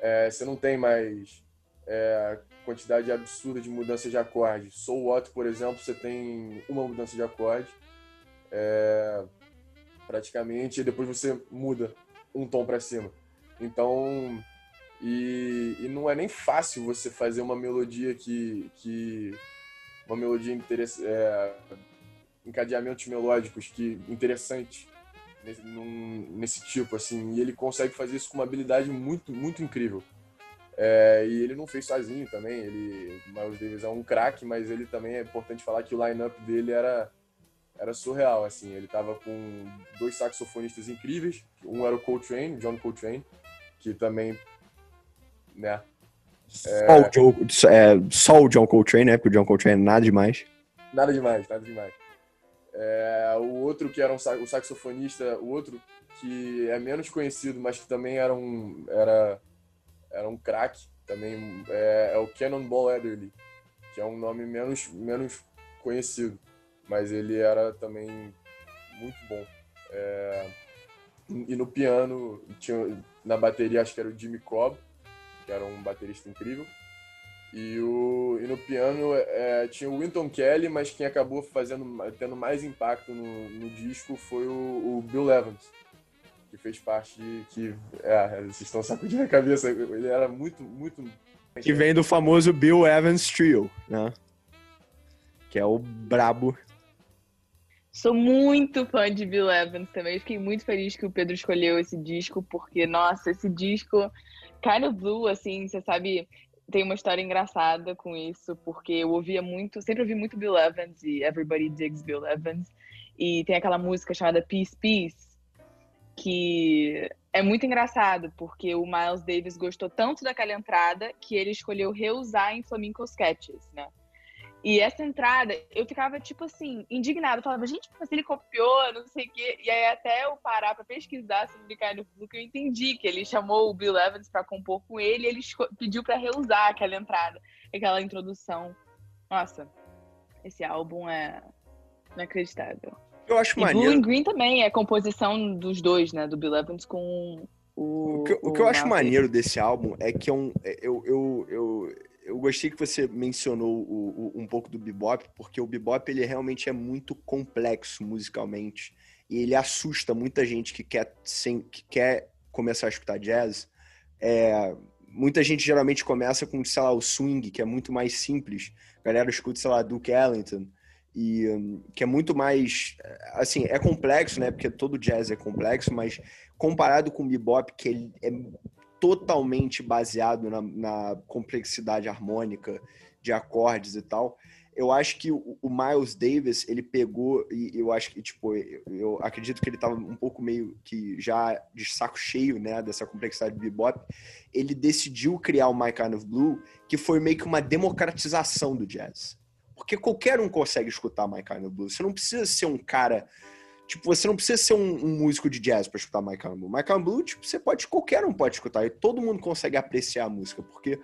É, você não tem mais é, quantidade absurda de mudanças de acorde. Soul What, por exemplo, você tem uma mudança de acorde, é, praticamente, e depois você muda um tom para cima. Então, e, e, não é nem fácil você fazer uma melodia que, que uma melodia interessante, é, encadeamentos melódicos que interessante nesse, num, nesse tipo assim, e ele consegue fazer isso com uma habilidade muito muito incrível. É, e ele não fez sozinho também. Ele, Miles Davis é um craque, mas ele também é importante falar que o line-up dele era, era surreal. Assim, ele estava com dois saxofonistas incríveis. Um era o Coltrane, John Coltrane, que também, né? É... Só, o Joe, é, só o John Coltrane, né? Porque o John Coltrane é nada demais. Nada demais, nada demais. É, o outro que era um, o saxofonista, o outro que é menos conhecido, mas que também era um era era um craque também, é, é, o Cannonball Adderley, que é um nome menos, menos conhecido, mas ele era também muito bom. É, e no piano, tinha, na bateria acho que era o Jimmy Cobb, que era um baterista incrível. E, o, e no piano é, tinha o Winton Kelly, mas quem acabou fazendo, tendo mais impacto no, no disco foi o, o, Bill Evans, que fez parte de. que é, vocês estão sacudindo a cabeça, ele era muito, muito. Que vem do famoso Bill Evans Trio, né? Que é o brabo. Sou muito fã de Bill Evans também. Fiquei muito feliz que o Pedro escolheu esse disco, porque, nossa, esse disco. Kind of Blue, assim, você sabe, tem uma história engraçada com isso, porque eu ouvia muito, sempre ouvi muito Bill Evans e Everybody Digs Bill Evans. E tem aquela música chamada Peace Peace, que é muito engraçado, porque o Miles Davis gostou tanto daquela entrada que ele escolheu reusar em Flamenco Sketches, né? E essa entrada, eu ficava, tipo assim, indignada. Eu falava, gente, mas ele copiou, não sei o quê. E aí, até eu parar pra pesquisar sobre Kind of Blue, que eu entendi que ele chamou o Bill Evans pra compor com ele e ele pediu pra reusar aquela entrada, aquela introdução. Nossa, esse álbum é inacreditável. Eu acho e maneiro. Blue and Green também é composição dos dois, né? Do Bill Evans com o. O que, o que eu acho maneiro desse álbum é que é um. É, eu, eu, eu, eu gostei que você mencionou o, o, um pouco do bebop, porque o bebop ele realmente é muito complexo musicalmente e ele assusta muita gente que quer, sem, que quer começar a escutar jazz. É, muita gente geralmente começa com, sei lá, o swing, que é muito mais simples. A galera escuta, sei lá, Duke Ellington, e um, que é muito mais, assim, é complexo, né? Porque todo jazz é complexo, mas comparado com o bebop, que é, é totalmente baseado na, na, complexidade harmônica de acordes e tal. Eu acho que o, Miles Davis, ele pegou, e eu acho que, tipo, eu, eu acredito que ele estava um pouco meio que já de saco cheio, né, dessa complexidade do bebop. Ele decidiu criar o My Kind of Blue, que foi meio que uma democratização do jazz. Porque qualquer um consegue escutar My Kind of Blue. Você não precisa ser um cara Tipo, você não precisa ser um, um músico de jazz para escutar Michael Blue. Michael Blue, tipo, você pode, qualquer um pode escutar e todo mundo consegue apreciar a música, porque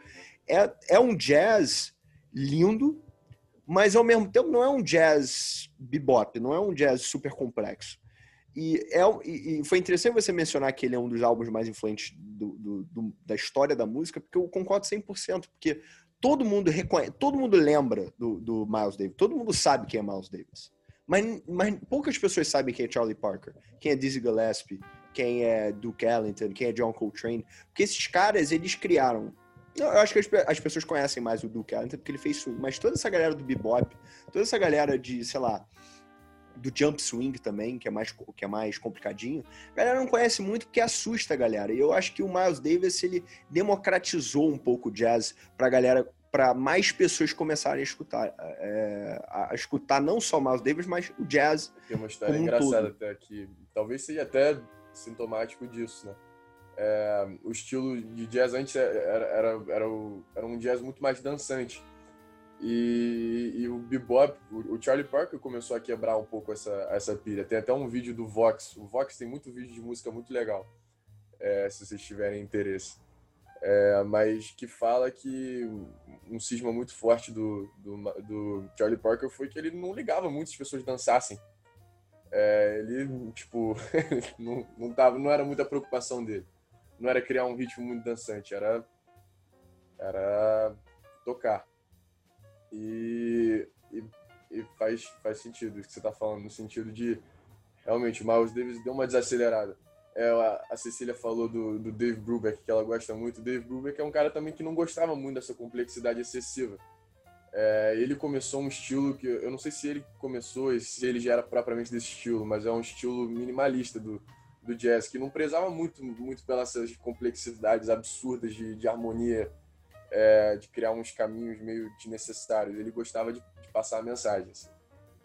é, é um jazz lindo, mas ao mesmo tempo não é um jazz bebop, não é um jazz super complexo. E, é, e foi interessante você mencionar que ele é um dos álbuns mais influentes do, do, do, da história da música, porque eu concordo 100%, porque todo mundo reconhece, todo mundo lembra do, do Miles Davis, todo mundo sabe quem é Miles Davis. Mas, mas poucas pessoas sabem quem é Charlie Parker, quem é Dizzy Gillespie, quem é Duke Ellington, quem é John Coltrane. Porque esses caras, eles criaram. Eu acho que as, as pessoas conhecem mais o Duke Ellington porque ele fez swing, mas toda essa galera do bebop, toda essa galera de, sei lá, do jump swing também, que é mais, que é mais complicadinho, a galera não conhece muito porque assusta a galera. E eu acho que o Miles Davis, ele democratizou um pouco o jazz pra galera para mais pessoas começarem a escutar, é, a escutar não só Miles Davis, mas o jazz. Tem uma história engraçada até aqui, talvez seja até sintomático disso, né? É, o estilo de jazz antes era, era, era, o, era, um jazz muito mais dançante. E, e o bebop, o, o, Charlie Parker começou a quebrar um pouco essa, essa pilha. Tem até um vídeo do Vox. O Vox tem muito vídeo de música muito legal, é, se vocês tiverem interesse é, mas que fala que um cisma muito forte do, do, do, Charlie Parker foi que ele não ligava muito se as pessoas dançassem. É, ele, tipo, não, não, tava, não era muita preocupação dele. Não era criar um ritmo muito dançante, era, era tocar. E, e, e faz, faz sentido isso que você está falando, no sentido de realmente o Miles Davis deu uma desacelerada é, a Cecília falou do, do Dave Brubeck, que ela gosta muito. O Dave Brubeck é um cara também que não gostava muito dessa complexidade excessiva. É, ele começou um estilo que eu não sei se ele começou, se ele já era propriamente desse estilo, mas é um estilo minimalista do, do jazz, que não prezava muito, muito pelas complexidades absurdas de, de harmonia, é, de criar uns caminhos meio desnecessários. Ele gostava de, de passar mensagens.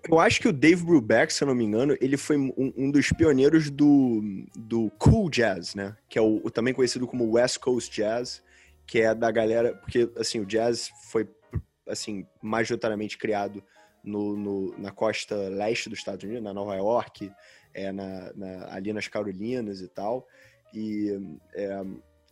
Eu acho que o Dave Brubeck, se eu não me engano, ele foi um, um dos pioneiros do, do cool jazz, né? Que é o, o, também conhecido como West Coast Jazz, que é da galera... Porque, assim, o jazz foi, assim, majoritariamente criado no, no na costa leste dos Estados Unidos, na Nova York, é, na, na, ali nas Carolinas e tal. E é,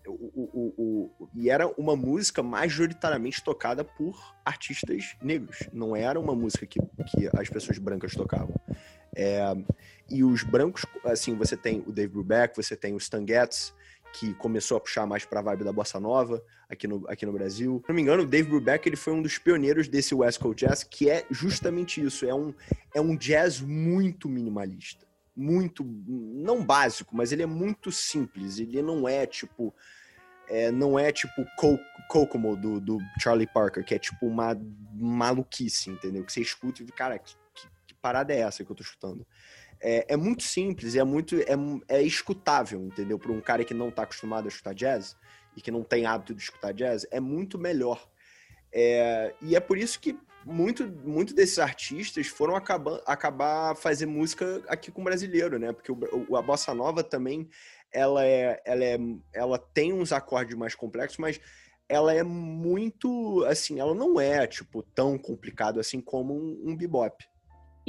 o, o, o, e era uma música majoritariamente tocada por artistas negros. Não era uma música que, que as pessoas brancas tocavam. É, e os brancos, assim, você tem o Dave Brubeck, você tem o Stan Getz, que começou a puxar mais pra vibe da bossa nova aqui no, aqui no Brasil. Se não me engano, o Dave Brubeck ele foi um dos pioneiros desse West Coast Jazz, que é justamente isso, é um, é um jazz muito minimalista. Muito, não básico, mas ele é muito simples. Ele não é tipo é, não é tipo Kokomo do, do Charlie Parker, que é tipo uma maluquice, entendeu? Que você escuta e cara, que, que, que parada é essa que eu tô escutando? É, é muito simples, é muito é, é escutável, entendeu? Para um cara que não tá acostumado a escutar jazz e que não tem hábito de escutar jazz, é muito melhor. É, e é por isso que muito, muito desses artistas foram acabar, acabar fazer música aqui com o brasileiro, né? Porque o, a bossa nova também ela é, ela é, ela tem uns acordes mais complexos, mas ela é muito, assim, ela não é tipo tão complicado assim como um, um bebop.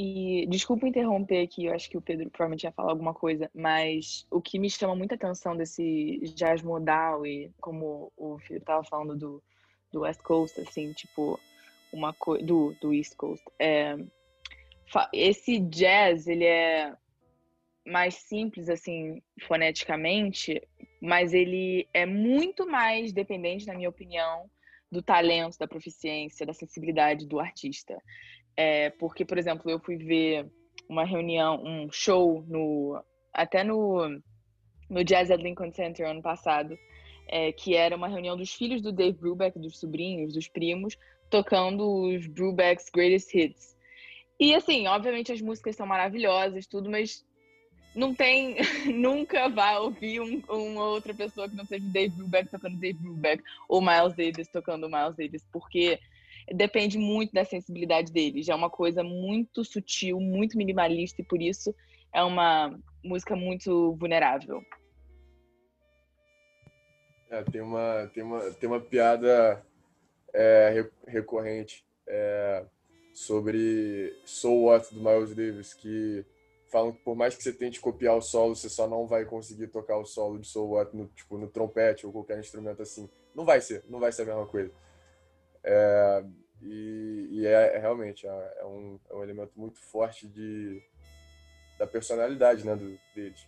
E desculpa interromper aqui, eu acho que o Pedro provavelmente ia falar alguma coisa, mas o que me chama muita atenção desse jazz modal e como o Felipe estava falando do, do West Coast, assim, tipo, uma coisa do, do East Coast, é, esse jazz, ele é mais simples, assim, foneticamente, mas ele é muito mais dependente, na minha opinião, do talento, da proficiência, da sensibilidade do artista. É, porque, por exemplo, eu fui ver uma reunião, um show no até no no Jazz at Lincoln Center ano passado, é, que era uma reunião dos filhos do Dave Brubeck, dos sobrinhos, dos primos, tocando os Brubeck's Greatest Hits. E assim, obviamente as músicas são maravilhosas, tudo, mas não tem, nunca vai ouvir um, uma outra pessoa que não seja Dave Brubeck tocando Dave Brubeck ou Miles Davis tocando Miles Davis, porque depende muito da sensibilidade dele. Já é uma coisa muito sutil, muito minimalista e por isso é uma música muito vulnerável. É, tem uma tem uma tem uma piada é, recorrente é, sobre So What do Miles Davis que falam que por mais que você tente copiar o solo, você só não vai conseguir tocar o solo de So What no, tipo, no trompete ou qualquer instrumento assim. Não vai ser, não vai ser a mesma coisa. É, e, e é, é, realmente é, é, um, é um elemento muito forte de, da personalidade né, do, deles.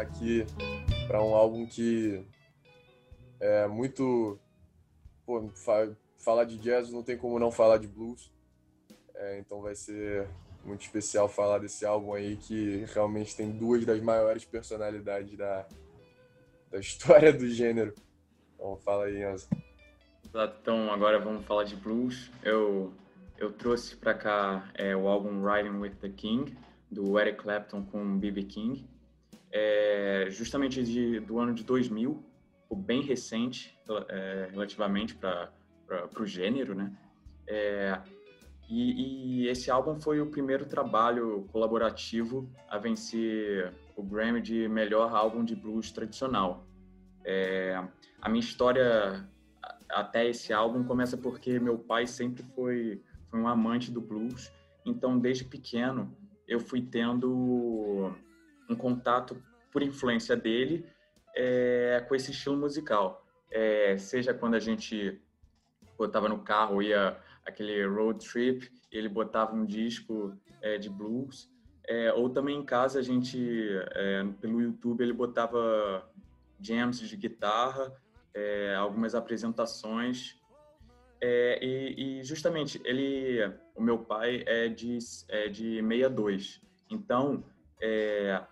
Passar aqui para um álbum que é muito. Pô, fa falar de jazz não tem como não falar de blues. É, então vai ser muito especial falar desse álbum aí que realmente tem duas das maiores personalidades da, da história do gênero. Então fala aí, Enzo. Então agora vamos falar de blues. Eu, eu trouxe para cá é, o álbum Riding with the King, do Eric Clapton com B.B. King é, justamente de, do ano de 2000, bem recente é, relativamente para o gênero, né? É, e, e, esse álbum foi o primeiro trabalho colaborativo a vencer o Grammy de melhor álbum de blues tradicional. É, a minha história até esse álbum começa porque meu pai sempre foi, foi um amante do blues, então desde pequeno eu fui tendo um contato por influência dele é, com esse estilo musical. É, seja quando a gente botava no carro, ia aquele road trip, ele botava um disco é, de blues, é, ou também em casa a gente, é, pelo YouTube, ele botava jams de guitarra, é, algumas apresentações. É, e, e, justamente ele, o meu pai é de é de 62, então é,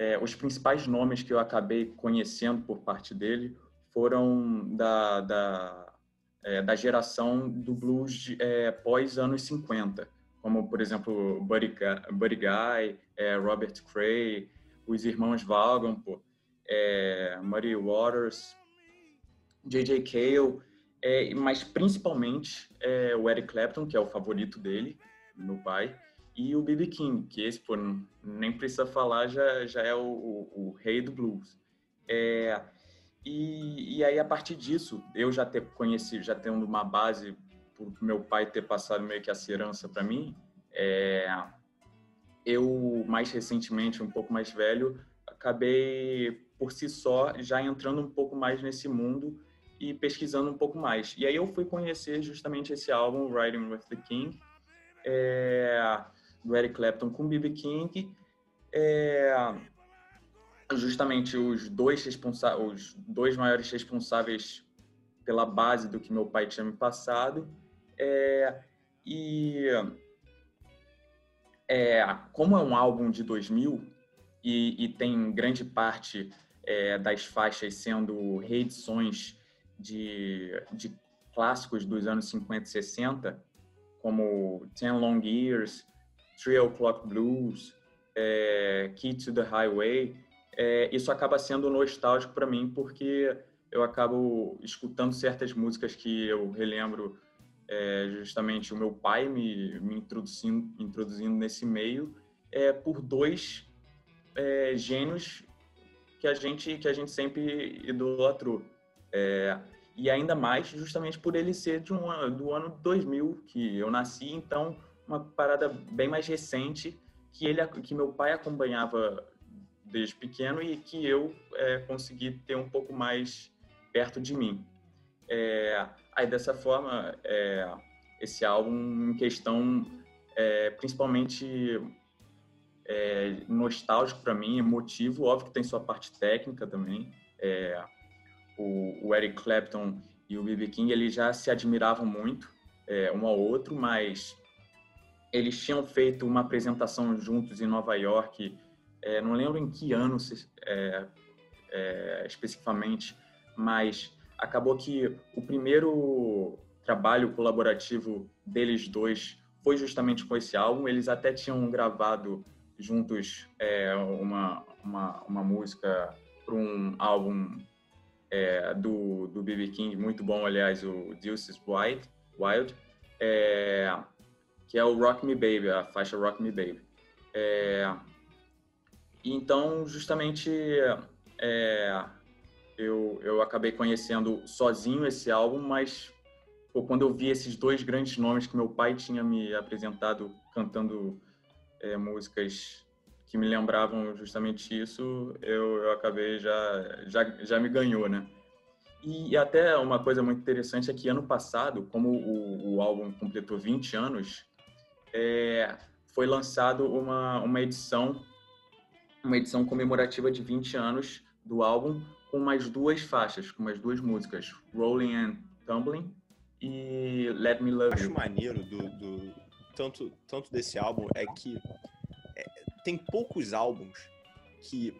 é, os principais nomes que eu acabei conhecendo por parte dele foram da, da, é, da geração do blues de, é, pós anos 50, como, por exemplo, Buddy, Buddy Guy, é, Robert Cray, os irmãos Vaughan, é, Muddy Waters, J.J. Cale, é, mas principalmente o Eric Clapton, que é o favorito dele, meu pai, e o B.B. King, que esse, pô, nem precisa falar, já, já é o, o, o rei do blues. É, e, e aí, a partir disso, eu já ter conhecido, já tendo uma base, por meu pai ter passado meio que essa herança para mim, é, eu, mais recentemente, um pouco mais velho, acabei, por si só, já entrando um pouco mais nesse mundo e pesquisando um pouco mais. E aí eu fui conhecer justamente esse álbum, Riding with the King, é, do Eric Clapton com B.B. King. É, justamente os dois, os dois maiores responsáveis pela base do que meu pai tinha me passado. É, e é, como é um álbum de 2000 e, e tem grande parte é, das faixas sendo reedições de, de clássicos dos anos 50 e 60, como Ten Long Years, Three O'Clock Blues, é, Key to the Highway, é, isso acaba sendo nostálgico para mim, porque eu acabo escutando certas músicas que eu relembro é, justamente o meu pai me, me introduzindo, introduzindo nesse meio é, por dois é, gênios que a gente que a gente sempre idolatrou. É, e ainda mais justamente por ele ser de um, do ano 2000 que eu nasci então uma parada bem mais recente que ele que meu pai acompanhava desde pequeno e que eu é, consegui ter um pouco mais perto de mim. É, aí dessa forma, é, esse álbum em questão, é, principalmente é, nostálgico para mim, emotivo, óbvio que tem sua parte técnica também. É, o, o, Eric Clapton e o B.B. King eles já se admiravam muito um ao outro, mas eles tinham feito uma apresentação juntos em Nova York é, não lembro em que ano é, é, especificamente, mas acabou que o primeiro trabalho colaborativo deles dois foi justamente com esse álbum. Eles até tinham gravado juntos é, uma, uma, uma, música para um álbum é, do, B.B. King, muito bom, aliás, o Deuces Wild, Wild é, que é o Rock Me Baby, a faixa Rock Me Baby. É, então, justamente, é, eu, eu acabei conhecendo sozinho esse álbum, mas pô, quando eu vi esses dois grandes nomes que meu pai tinha me apresentado cantando é, músicas que me lembravam justamente isso, eu, eu acabei já, já, já me ganhou, né? E até uma coisa muito interessante é que ano passado, como o, o álbum completou 20 anos, é, foi lançado uma, uma edição uma edição comemorativa de 20 anos do álbum com mais duas faixas, com mais duas músicas, Rolling and Tumbling e Let Me Love You. acho maneiro do, do, tanto, tanto desse álbum é que é, tem poucos álbuns que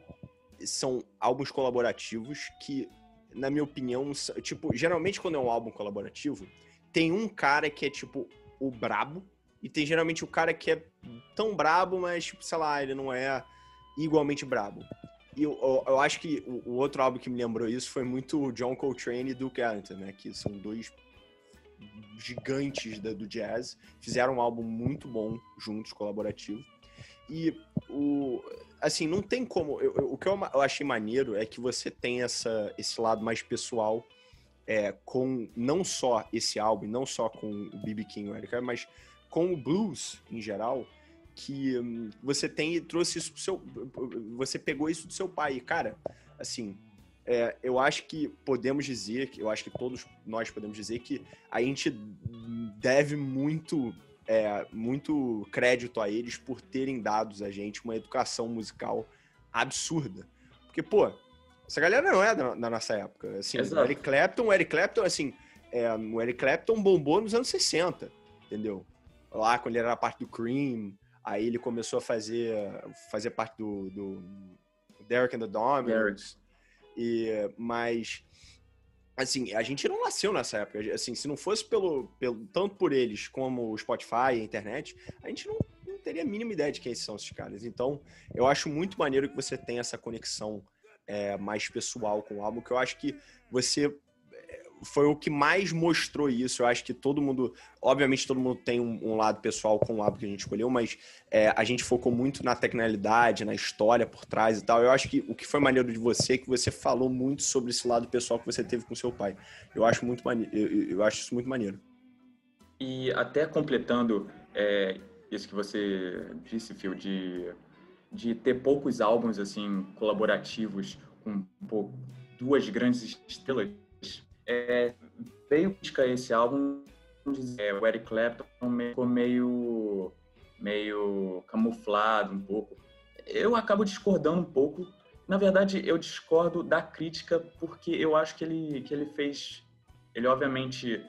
são álbuns colaborativos que, na minha opinião, tipo, geralmente quando é um álbum colaborativo, tem um cara que é tipo o brabo e tem geralmente o cara que é tão brabo, mas tipo, sei lá, ele não é igualmente brabo. E eu, eu, eu acho que o, o, outro álbum que me lembrou isso foi muito John Coltrane e Duke Ellington, né? Que são dois gigantes da, do jazz. Fizeram um álbum muito bom juntos, colaborativo. E o assim, não tem como. Eu, eu, o que eu, eu, achei maneiro é que você tem essa, esse lado mais pessoal é, com não só esse álbum, não só com o B.B. King, mas com o blues em geral que hum, você tem e trouxe isso pro seu. Você pegou isso do seu pai. E, cara, assim, é, eu acho que podemos dizer, eu acho que todos nós podemos dizer que a gente deve muito, é, muito crédito a eles por terem dado a gente uma educação musical absurda. Porque, pô, essa galera não é da, da nossa época. Assim, o Eric Clapton, o Eric Clapton, assim, é, o Eric Clapton bombou nos anos 60, entendeu? Lá quando ele era parte do Cream, Aí ele começou a fazer, fazer parte do, do Derek and the Dominos. E, mas, assim, a gente não nasceu nessa época. Assim, se não fosse pelo, pelo tanto por eles como o Spotify e a internet, a gente não, não teria a mínima ideia de quem são esses caras. Então, eu acho muito maneiro que você tenha essa conexão é, mais pessoal com o álbum, que eu acho que você foi o que mais mostrou isso. Eu acho que todo mundo, obviamente, todo mundo tem um, um lado pessoal com o lado que a gente escolheu, mas é, a gente focou muito na tecnicalidade, na história por trás e tal. Eu acho que o que foi maneiro de você é que você falou muito sobre esse lado pessoal que você teve com seu pai. Eu acho muito maneiro, eu, eu acho isso muito maneiro. E até completando, é, isso que você disse, Phil, de, de ter poucos álbuns assim colaborativos com duas grandes estrelas. É, veio crítica esse álbum, é, o Eric Clapton ficou meio, meio camuflado um pouco. Eu acabo discordando um pouco. Na verdade, eu discordo da crítica porque eu acho que ele, que ele fez. Ele, obviamente,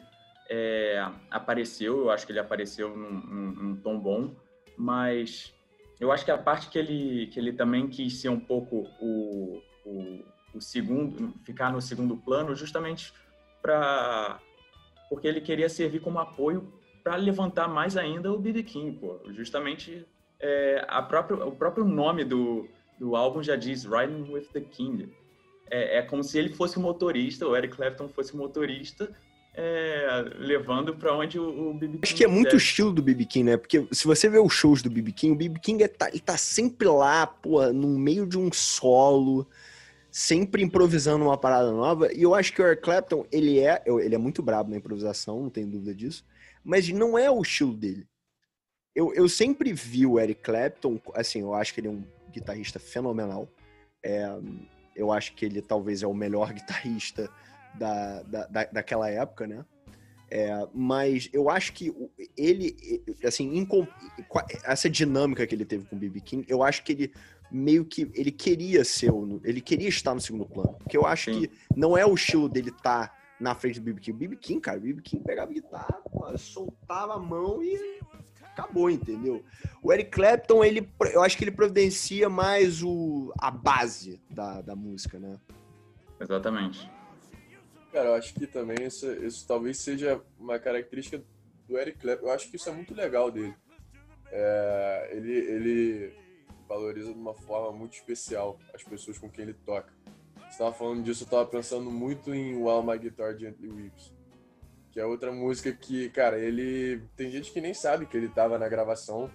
é, apareceu, eu acho que ele apareceu num, num, num, tom bom, mas eu acho que a parte que ele, que ele também quis ser um pouco o, o, o segundo, ficar no segundo plano, justamente para porque ele queria servir como apoio para levantar mais ainda o B.B. King, pô. Justamente é, a própria, o próprio nome do, do álbum já diz Riding with the King. É, é como se ele fosse o motorista, o Eric Clapton fosse o motorista é, levando para onde o, o BB King Acho que é muito o estilo do BB King, né? Porque se você vê os shows do BB King, o BB King é, tá, ele tá sempre lá, pô, no meio de um solo, sempre improvisando uma parada nova. E eu acho que o Eric Clapton, ele é, ele é muito brabo na improvisação, não tem dúvida disso, mas não é o estilo dele. Eu, eu sempre vi o Eric Clapton, assim, eu acho que ele é um guitarrista fenomenal. É, eu acho que ele talvez é o melhor guitarrista da, da, da daquela época, né? É, mas eu acho que ele, assim, essa dinâmica que ele teve com o B.B. King, eu acho que ele meio que ele queria ser, ele queria estar no segundo plano. Porque eu acho Sim. que não é o estilo dele estar tá na frente do B.B. King. O B.B. King, cara, o B.B. King pegava guitarra, pô, soltava a mão e acabou, entendeu? O Eric Clapton, ele, eu acho que ele providencia mais o, a base da, da música, né? Exatamente. Cara, eu acho que também isso, isso talvez seja uma característica do Eric Clapton. Eu acho que isso é muito legal dele. É, ele, ele valoriza de uma forma muito especial as pessoas com quem ele toca. Você estava falando disso, eu estava pensando muito em While My Guitar Gently Weeps, que é outra música que, cara, ele tem gente que nem sabe que ele estava na gravação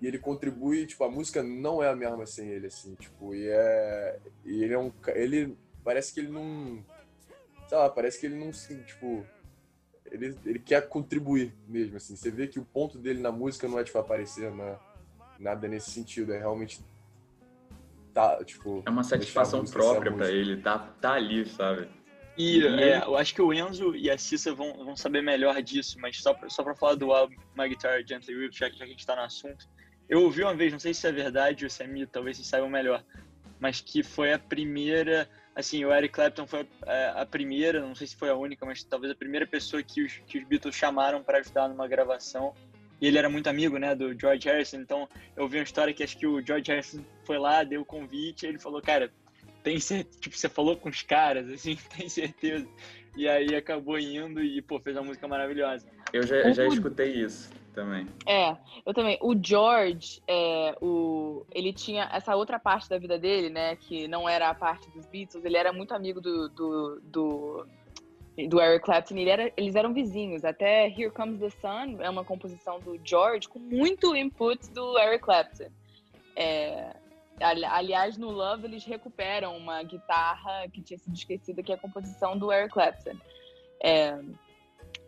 e ele contribui, tipo, a música não é a mesma sem ele, assim, tipo, e é, e ele é um, ele parece que ele não sei lá, parece que ele não se, tipo, ele, ele quer contribuir mesmo, assim. Você vê que o ponto dele na música não é, tipo, aparecer na, nada nesse sentido, é realmente tá, tipo... É uma satisfação própria para ele, tá, tá ali, sabe? E é, eu acho que o Enzo e a Cissa vão, vão saber melhor disso, mas só pra, só pra falar do álbum My Guitar Gently Weep, já, já que a gente tá no assunto, eu ouvi uma vez, não sei se é verdade ou se é mito, talvez vocês saibam melhor, mas que foi a primeira assim, o Eric Clapton foi é, a primeira, não sei se foi a única, mas talvez a primeira pessoa que os, que os Beatles chamaram para ajudar numa gravação. E ele era muito amigo, né, do George Harrison. Então, eu vi uma história que acho que o George Harrison foi lá, deu o convite, e ele falou, cara, tem certeza, tipo, você falou com os caras, assim, tem certeza. E aí acabou indo e, pô, fez uma música maravilhosa. Eu já, já escutei isso também. É, eu também. O George, é, o, ele tinha essa outra parte da vida dele, né? Que não era a parte dos Beatles. Ele era muito amigo do, do, do, do Eric Clapton. Ele era, eles eram vizinhos. Até Here Comes the Sun é uma composição do George com muito input do Eric Clapton. É, aliás, no Love eles recuperam uma guitarra que tinha sido esquecida, que é a composição do Eric Clapton. É,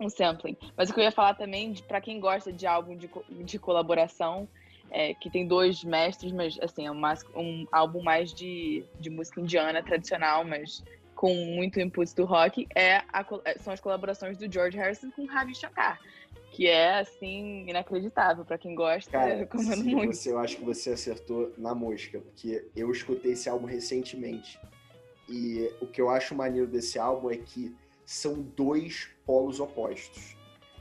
um sampling. Mas o que eu ia falar também, para quem gosta de álbum de, de colaboração, é, que tem dois mestres, mas assim, é um, um álbum mais de, de música indiana tradicional, mas com muito input do rock, é a, é, são as colaborações do George Harrison com Ravi Shankar. Que é, assim, inacreditável. para quem gosta, Cara, eu recomendo sim, muito. Você, eu acho que você acertou na mosca, porque eu escutei esse álbum recentemente. E o que eu acho maneiro desse álbum é que são dois polos opostos.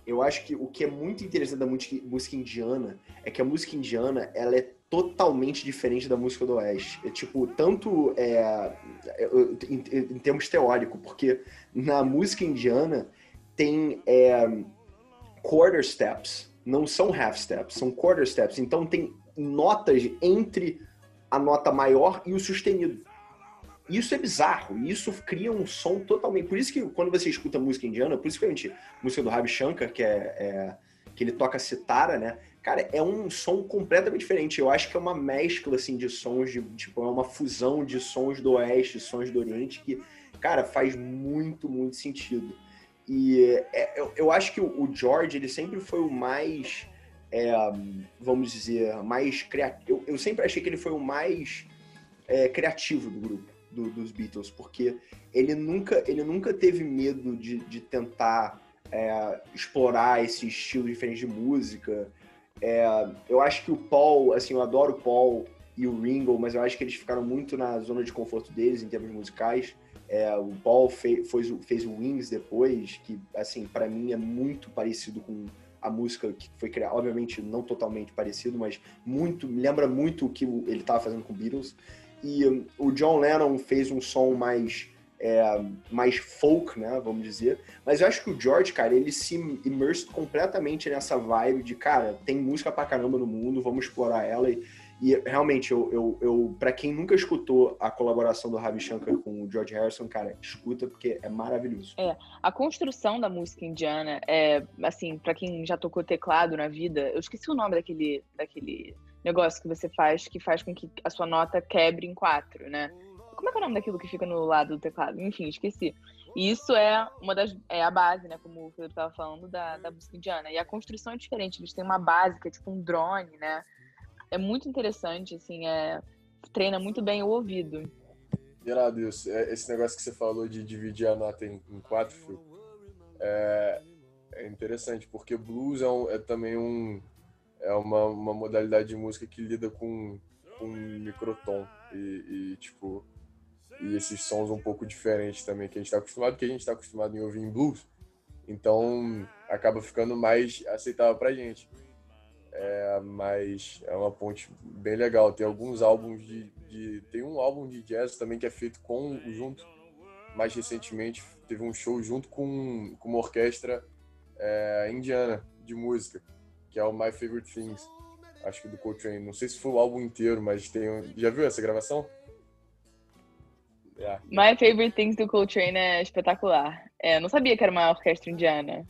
Eu acho que o que é muito interessante da música indiana é que a música indiana ela é totalmente diferente da música do Oeste. É tipo, tanto é, em, em termos teóricos, porque na música indiana tem é, quarter steps, não são half steps, são quarter steps. Então tem notas entre a nota maior e o sustenido. Isso é bizarro, isso cria um som totalmente. Por isso que quando você escuta música indiana, gente, música do Ravi Shankar, que é, é que ele toca citara, né? Cara, é um som completamente diferente. Eu acho que é uma mescla assim de sons de tipo é uma fusão de sons do oeste, sons do oriente que, cara, faz muito muito sentido. E é, eu, eu, acho que o, George ele sempre foi o mais é, vamos dizer, mais criativo. Eu, eu, sempre achei que ele foi o mais é, criativo do grupo, do, dos Beatles, porque ele nunca, ele nunca teve medo de, de tentar é, explorar esse estilo diferente de música. É, eu acho que o Paul, assim, eu adoro o Paul e o Ringo, mas eu acho que eles ficaram muito na zona de conforto deles em termos musicais. É, o Paul fez, fez o Wings depois, que, assim, para mim é muito parecido com a música que foi criada, obviamente não totalmente parecido, mas muito, me lembra muito o que ele estava fazendo com Beatles. E um, o John Lennon fez um som mais é, mais folk, né, vamos dizer. Mas eu acho que o George, cara, ele se immersed completamente nessa vibe de, cara, tem música pra caramba no mundo, vamos explorar ela. E, e realmente, eu, eu, eu para quem nunca escutou a colaboração do Ravi Shankar com o George Harrison, cara, escuta porque é maravilhoso. É, a construção da música indiana é, assim, para quem já tocou teclado na vida, eu esqueci o nome daquele, daquele negócio que você faz que faz com que a sua nota quebre em quatro, né? Como é que é o nome daquilo que fica no lado do teclado? Enfim, esqueci. E isso é uma das é a base, né? Como o Pedro estava falando da, da música indiana. E a construção é diferente. Eles têm uma base que é tipo um drone, né? é muito interessante, assim, é, treina muito bem o ouvido. Irado isso. É, esse negócio que você falou de dividir a nota em, em quatro, Phil, é, é, interessante, porque blues é, um, é também um, é uma, uma modalidade de música que lida com, com microtom e, e, tipo, e esses sons um pouco diferentes também, que a gente está acostumado, que a gente está acostumado em ouvir em blues, então acaba ficando mais aceitável pra gente. É, mas é uma ponte bem legal. Tem alguns álbuns de, de, Tem um álbum de jazz também que é feito com junto. Mais recentemente teve um show junto com, com uma orquestra é, indiana de música, que é o My Favorite Things. Acho que do Coltrane. Não sei se foi o álbum inteiro, mas tem. Já viu essa gravação? Yeah. My Favorite Things do Coltrane é espetacular. É, não sabia que era uma orquestra indiana.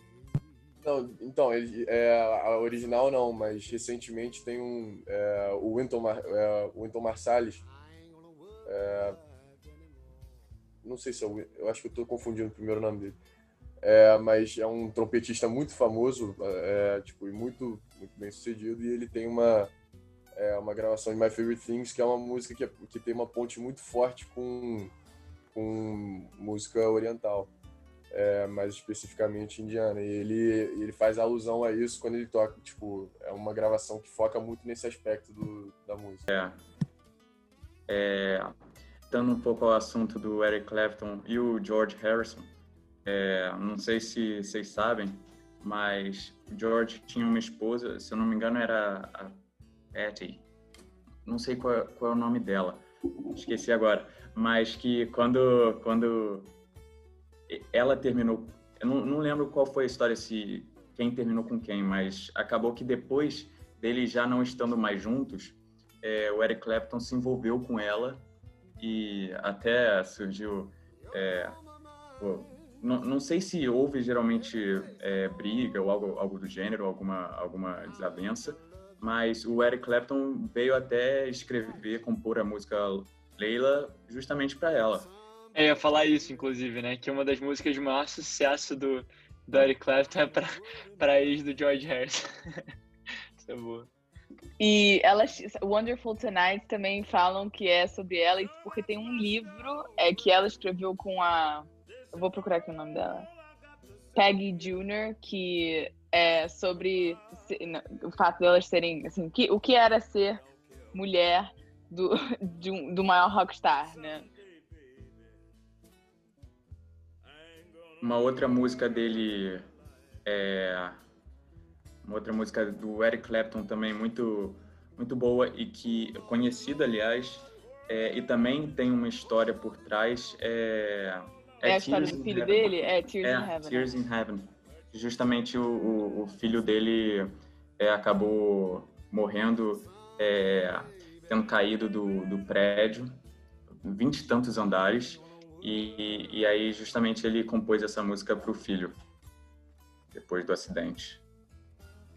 Não, então, ele, é, a original não, mas recentemente tem um. É, o Winton, Mar, é, Winton Marsalis. É, não sei se é o. Eu acho que eu estou confundindo o primeiro nome dele. É, mas é um trompetista muito famoso, é, tipo, e muito, muito bem sucedido, e ele tem uma, é, uma gravação de My Favorite Things, que é uma música que, é, que tem uma ponte muito forte com, com música oriental é, mais especificamente indiana. E ele, ele faz alusão a isso quando ele toca, tipo, é uma gravação que foca muito nesse aspecto do, da música. É. é. Dando um pouco ao assunto do Eric Clapton e o George Harrison, é, não sei se vocês sabem, mas o George tinha uma esposa, se eu não me engano era a Patty, não sei qual, qual é o nome dela, esqueci agora, mas que quando, quando ela terminou. Eu não, não, lembro qual foi a história, se quem terminou com quem, mas acabou que depois deles já não estando mais juntos, é, o Eric Clapton se envolveu com ela e até surgiu. É, pô, não, não, sei se houve geralmente é, briga ou algo, algo do gênero, alguma, alguma desavença, mas o Eric Clapton veio até escrever, compor a música Leila justamente para ela. Eu ia falar isso, inclusive, né? Que uma das músicas de maior sucesso do, do Eric Clapton é pra, pra ex do George Harrison. isso é boa. E elas, Wonderful Tonight também falam que é sobre ela, porque tem um livro é, que ela escreveu com a. Eu vou procurar aqui o nome dela. Peggy Jr., que é sobre o fato delas serem. Assim, que, o que era ser mulher do, de um, do maior rockstar, né? Uma outra música dele é uma outra música do Eric Clapton também muito muito boa e que conhecida aliás é, e também tem uma história por trás é, é, é a história do filho dele é Tears é, in Heaven Tears in Heaven justamente o, o, o filho dele é, acabou morrendo é, tendo caído do, do prédio vinte e tantos andares e, e aí, justamente, ele compôs essa música para o filho, depois do acidente.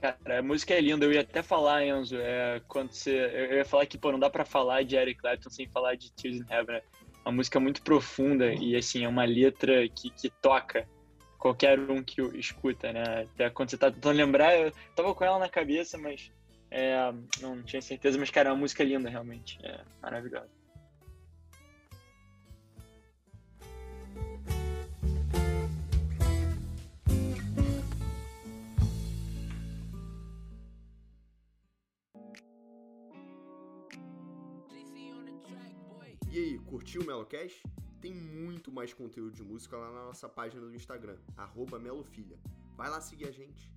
Cara, a música é linda. Eu ia até falar, Enzo, é, quando você, eu ia falar que pô, não dá para falar de Eric Clapton sem falar de Tears in Heaven. É uma música muito profunda e assim é uma letra que, que toca. Qualquer um que escuta, né? Até quando você tá tentando lembrar, eu tava com ela na cabeça, mas é, não tinha certeza, mas cara, é uma música linda realmente, é maravilhosa. E aí, curtiu o Melocast? Tem muito mais conteúdo de música lá na nossa página do Instagram, Melofilha. Vai lá seguir a gente.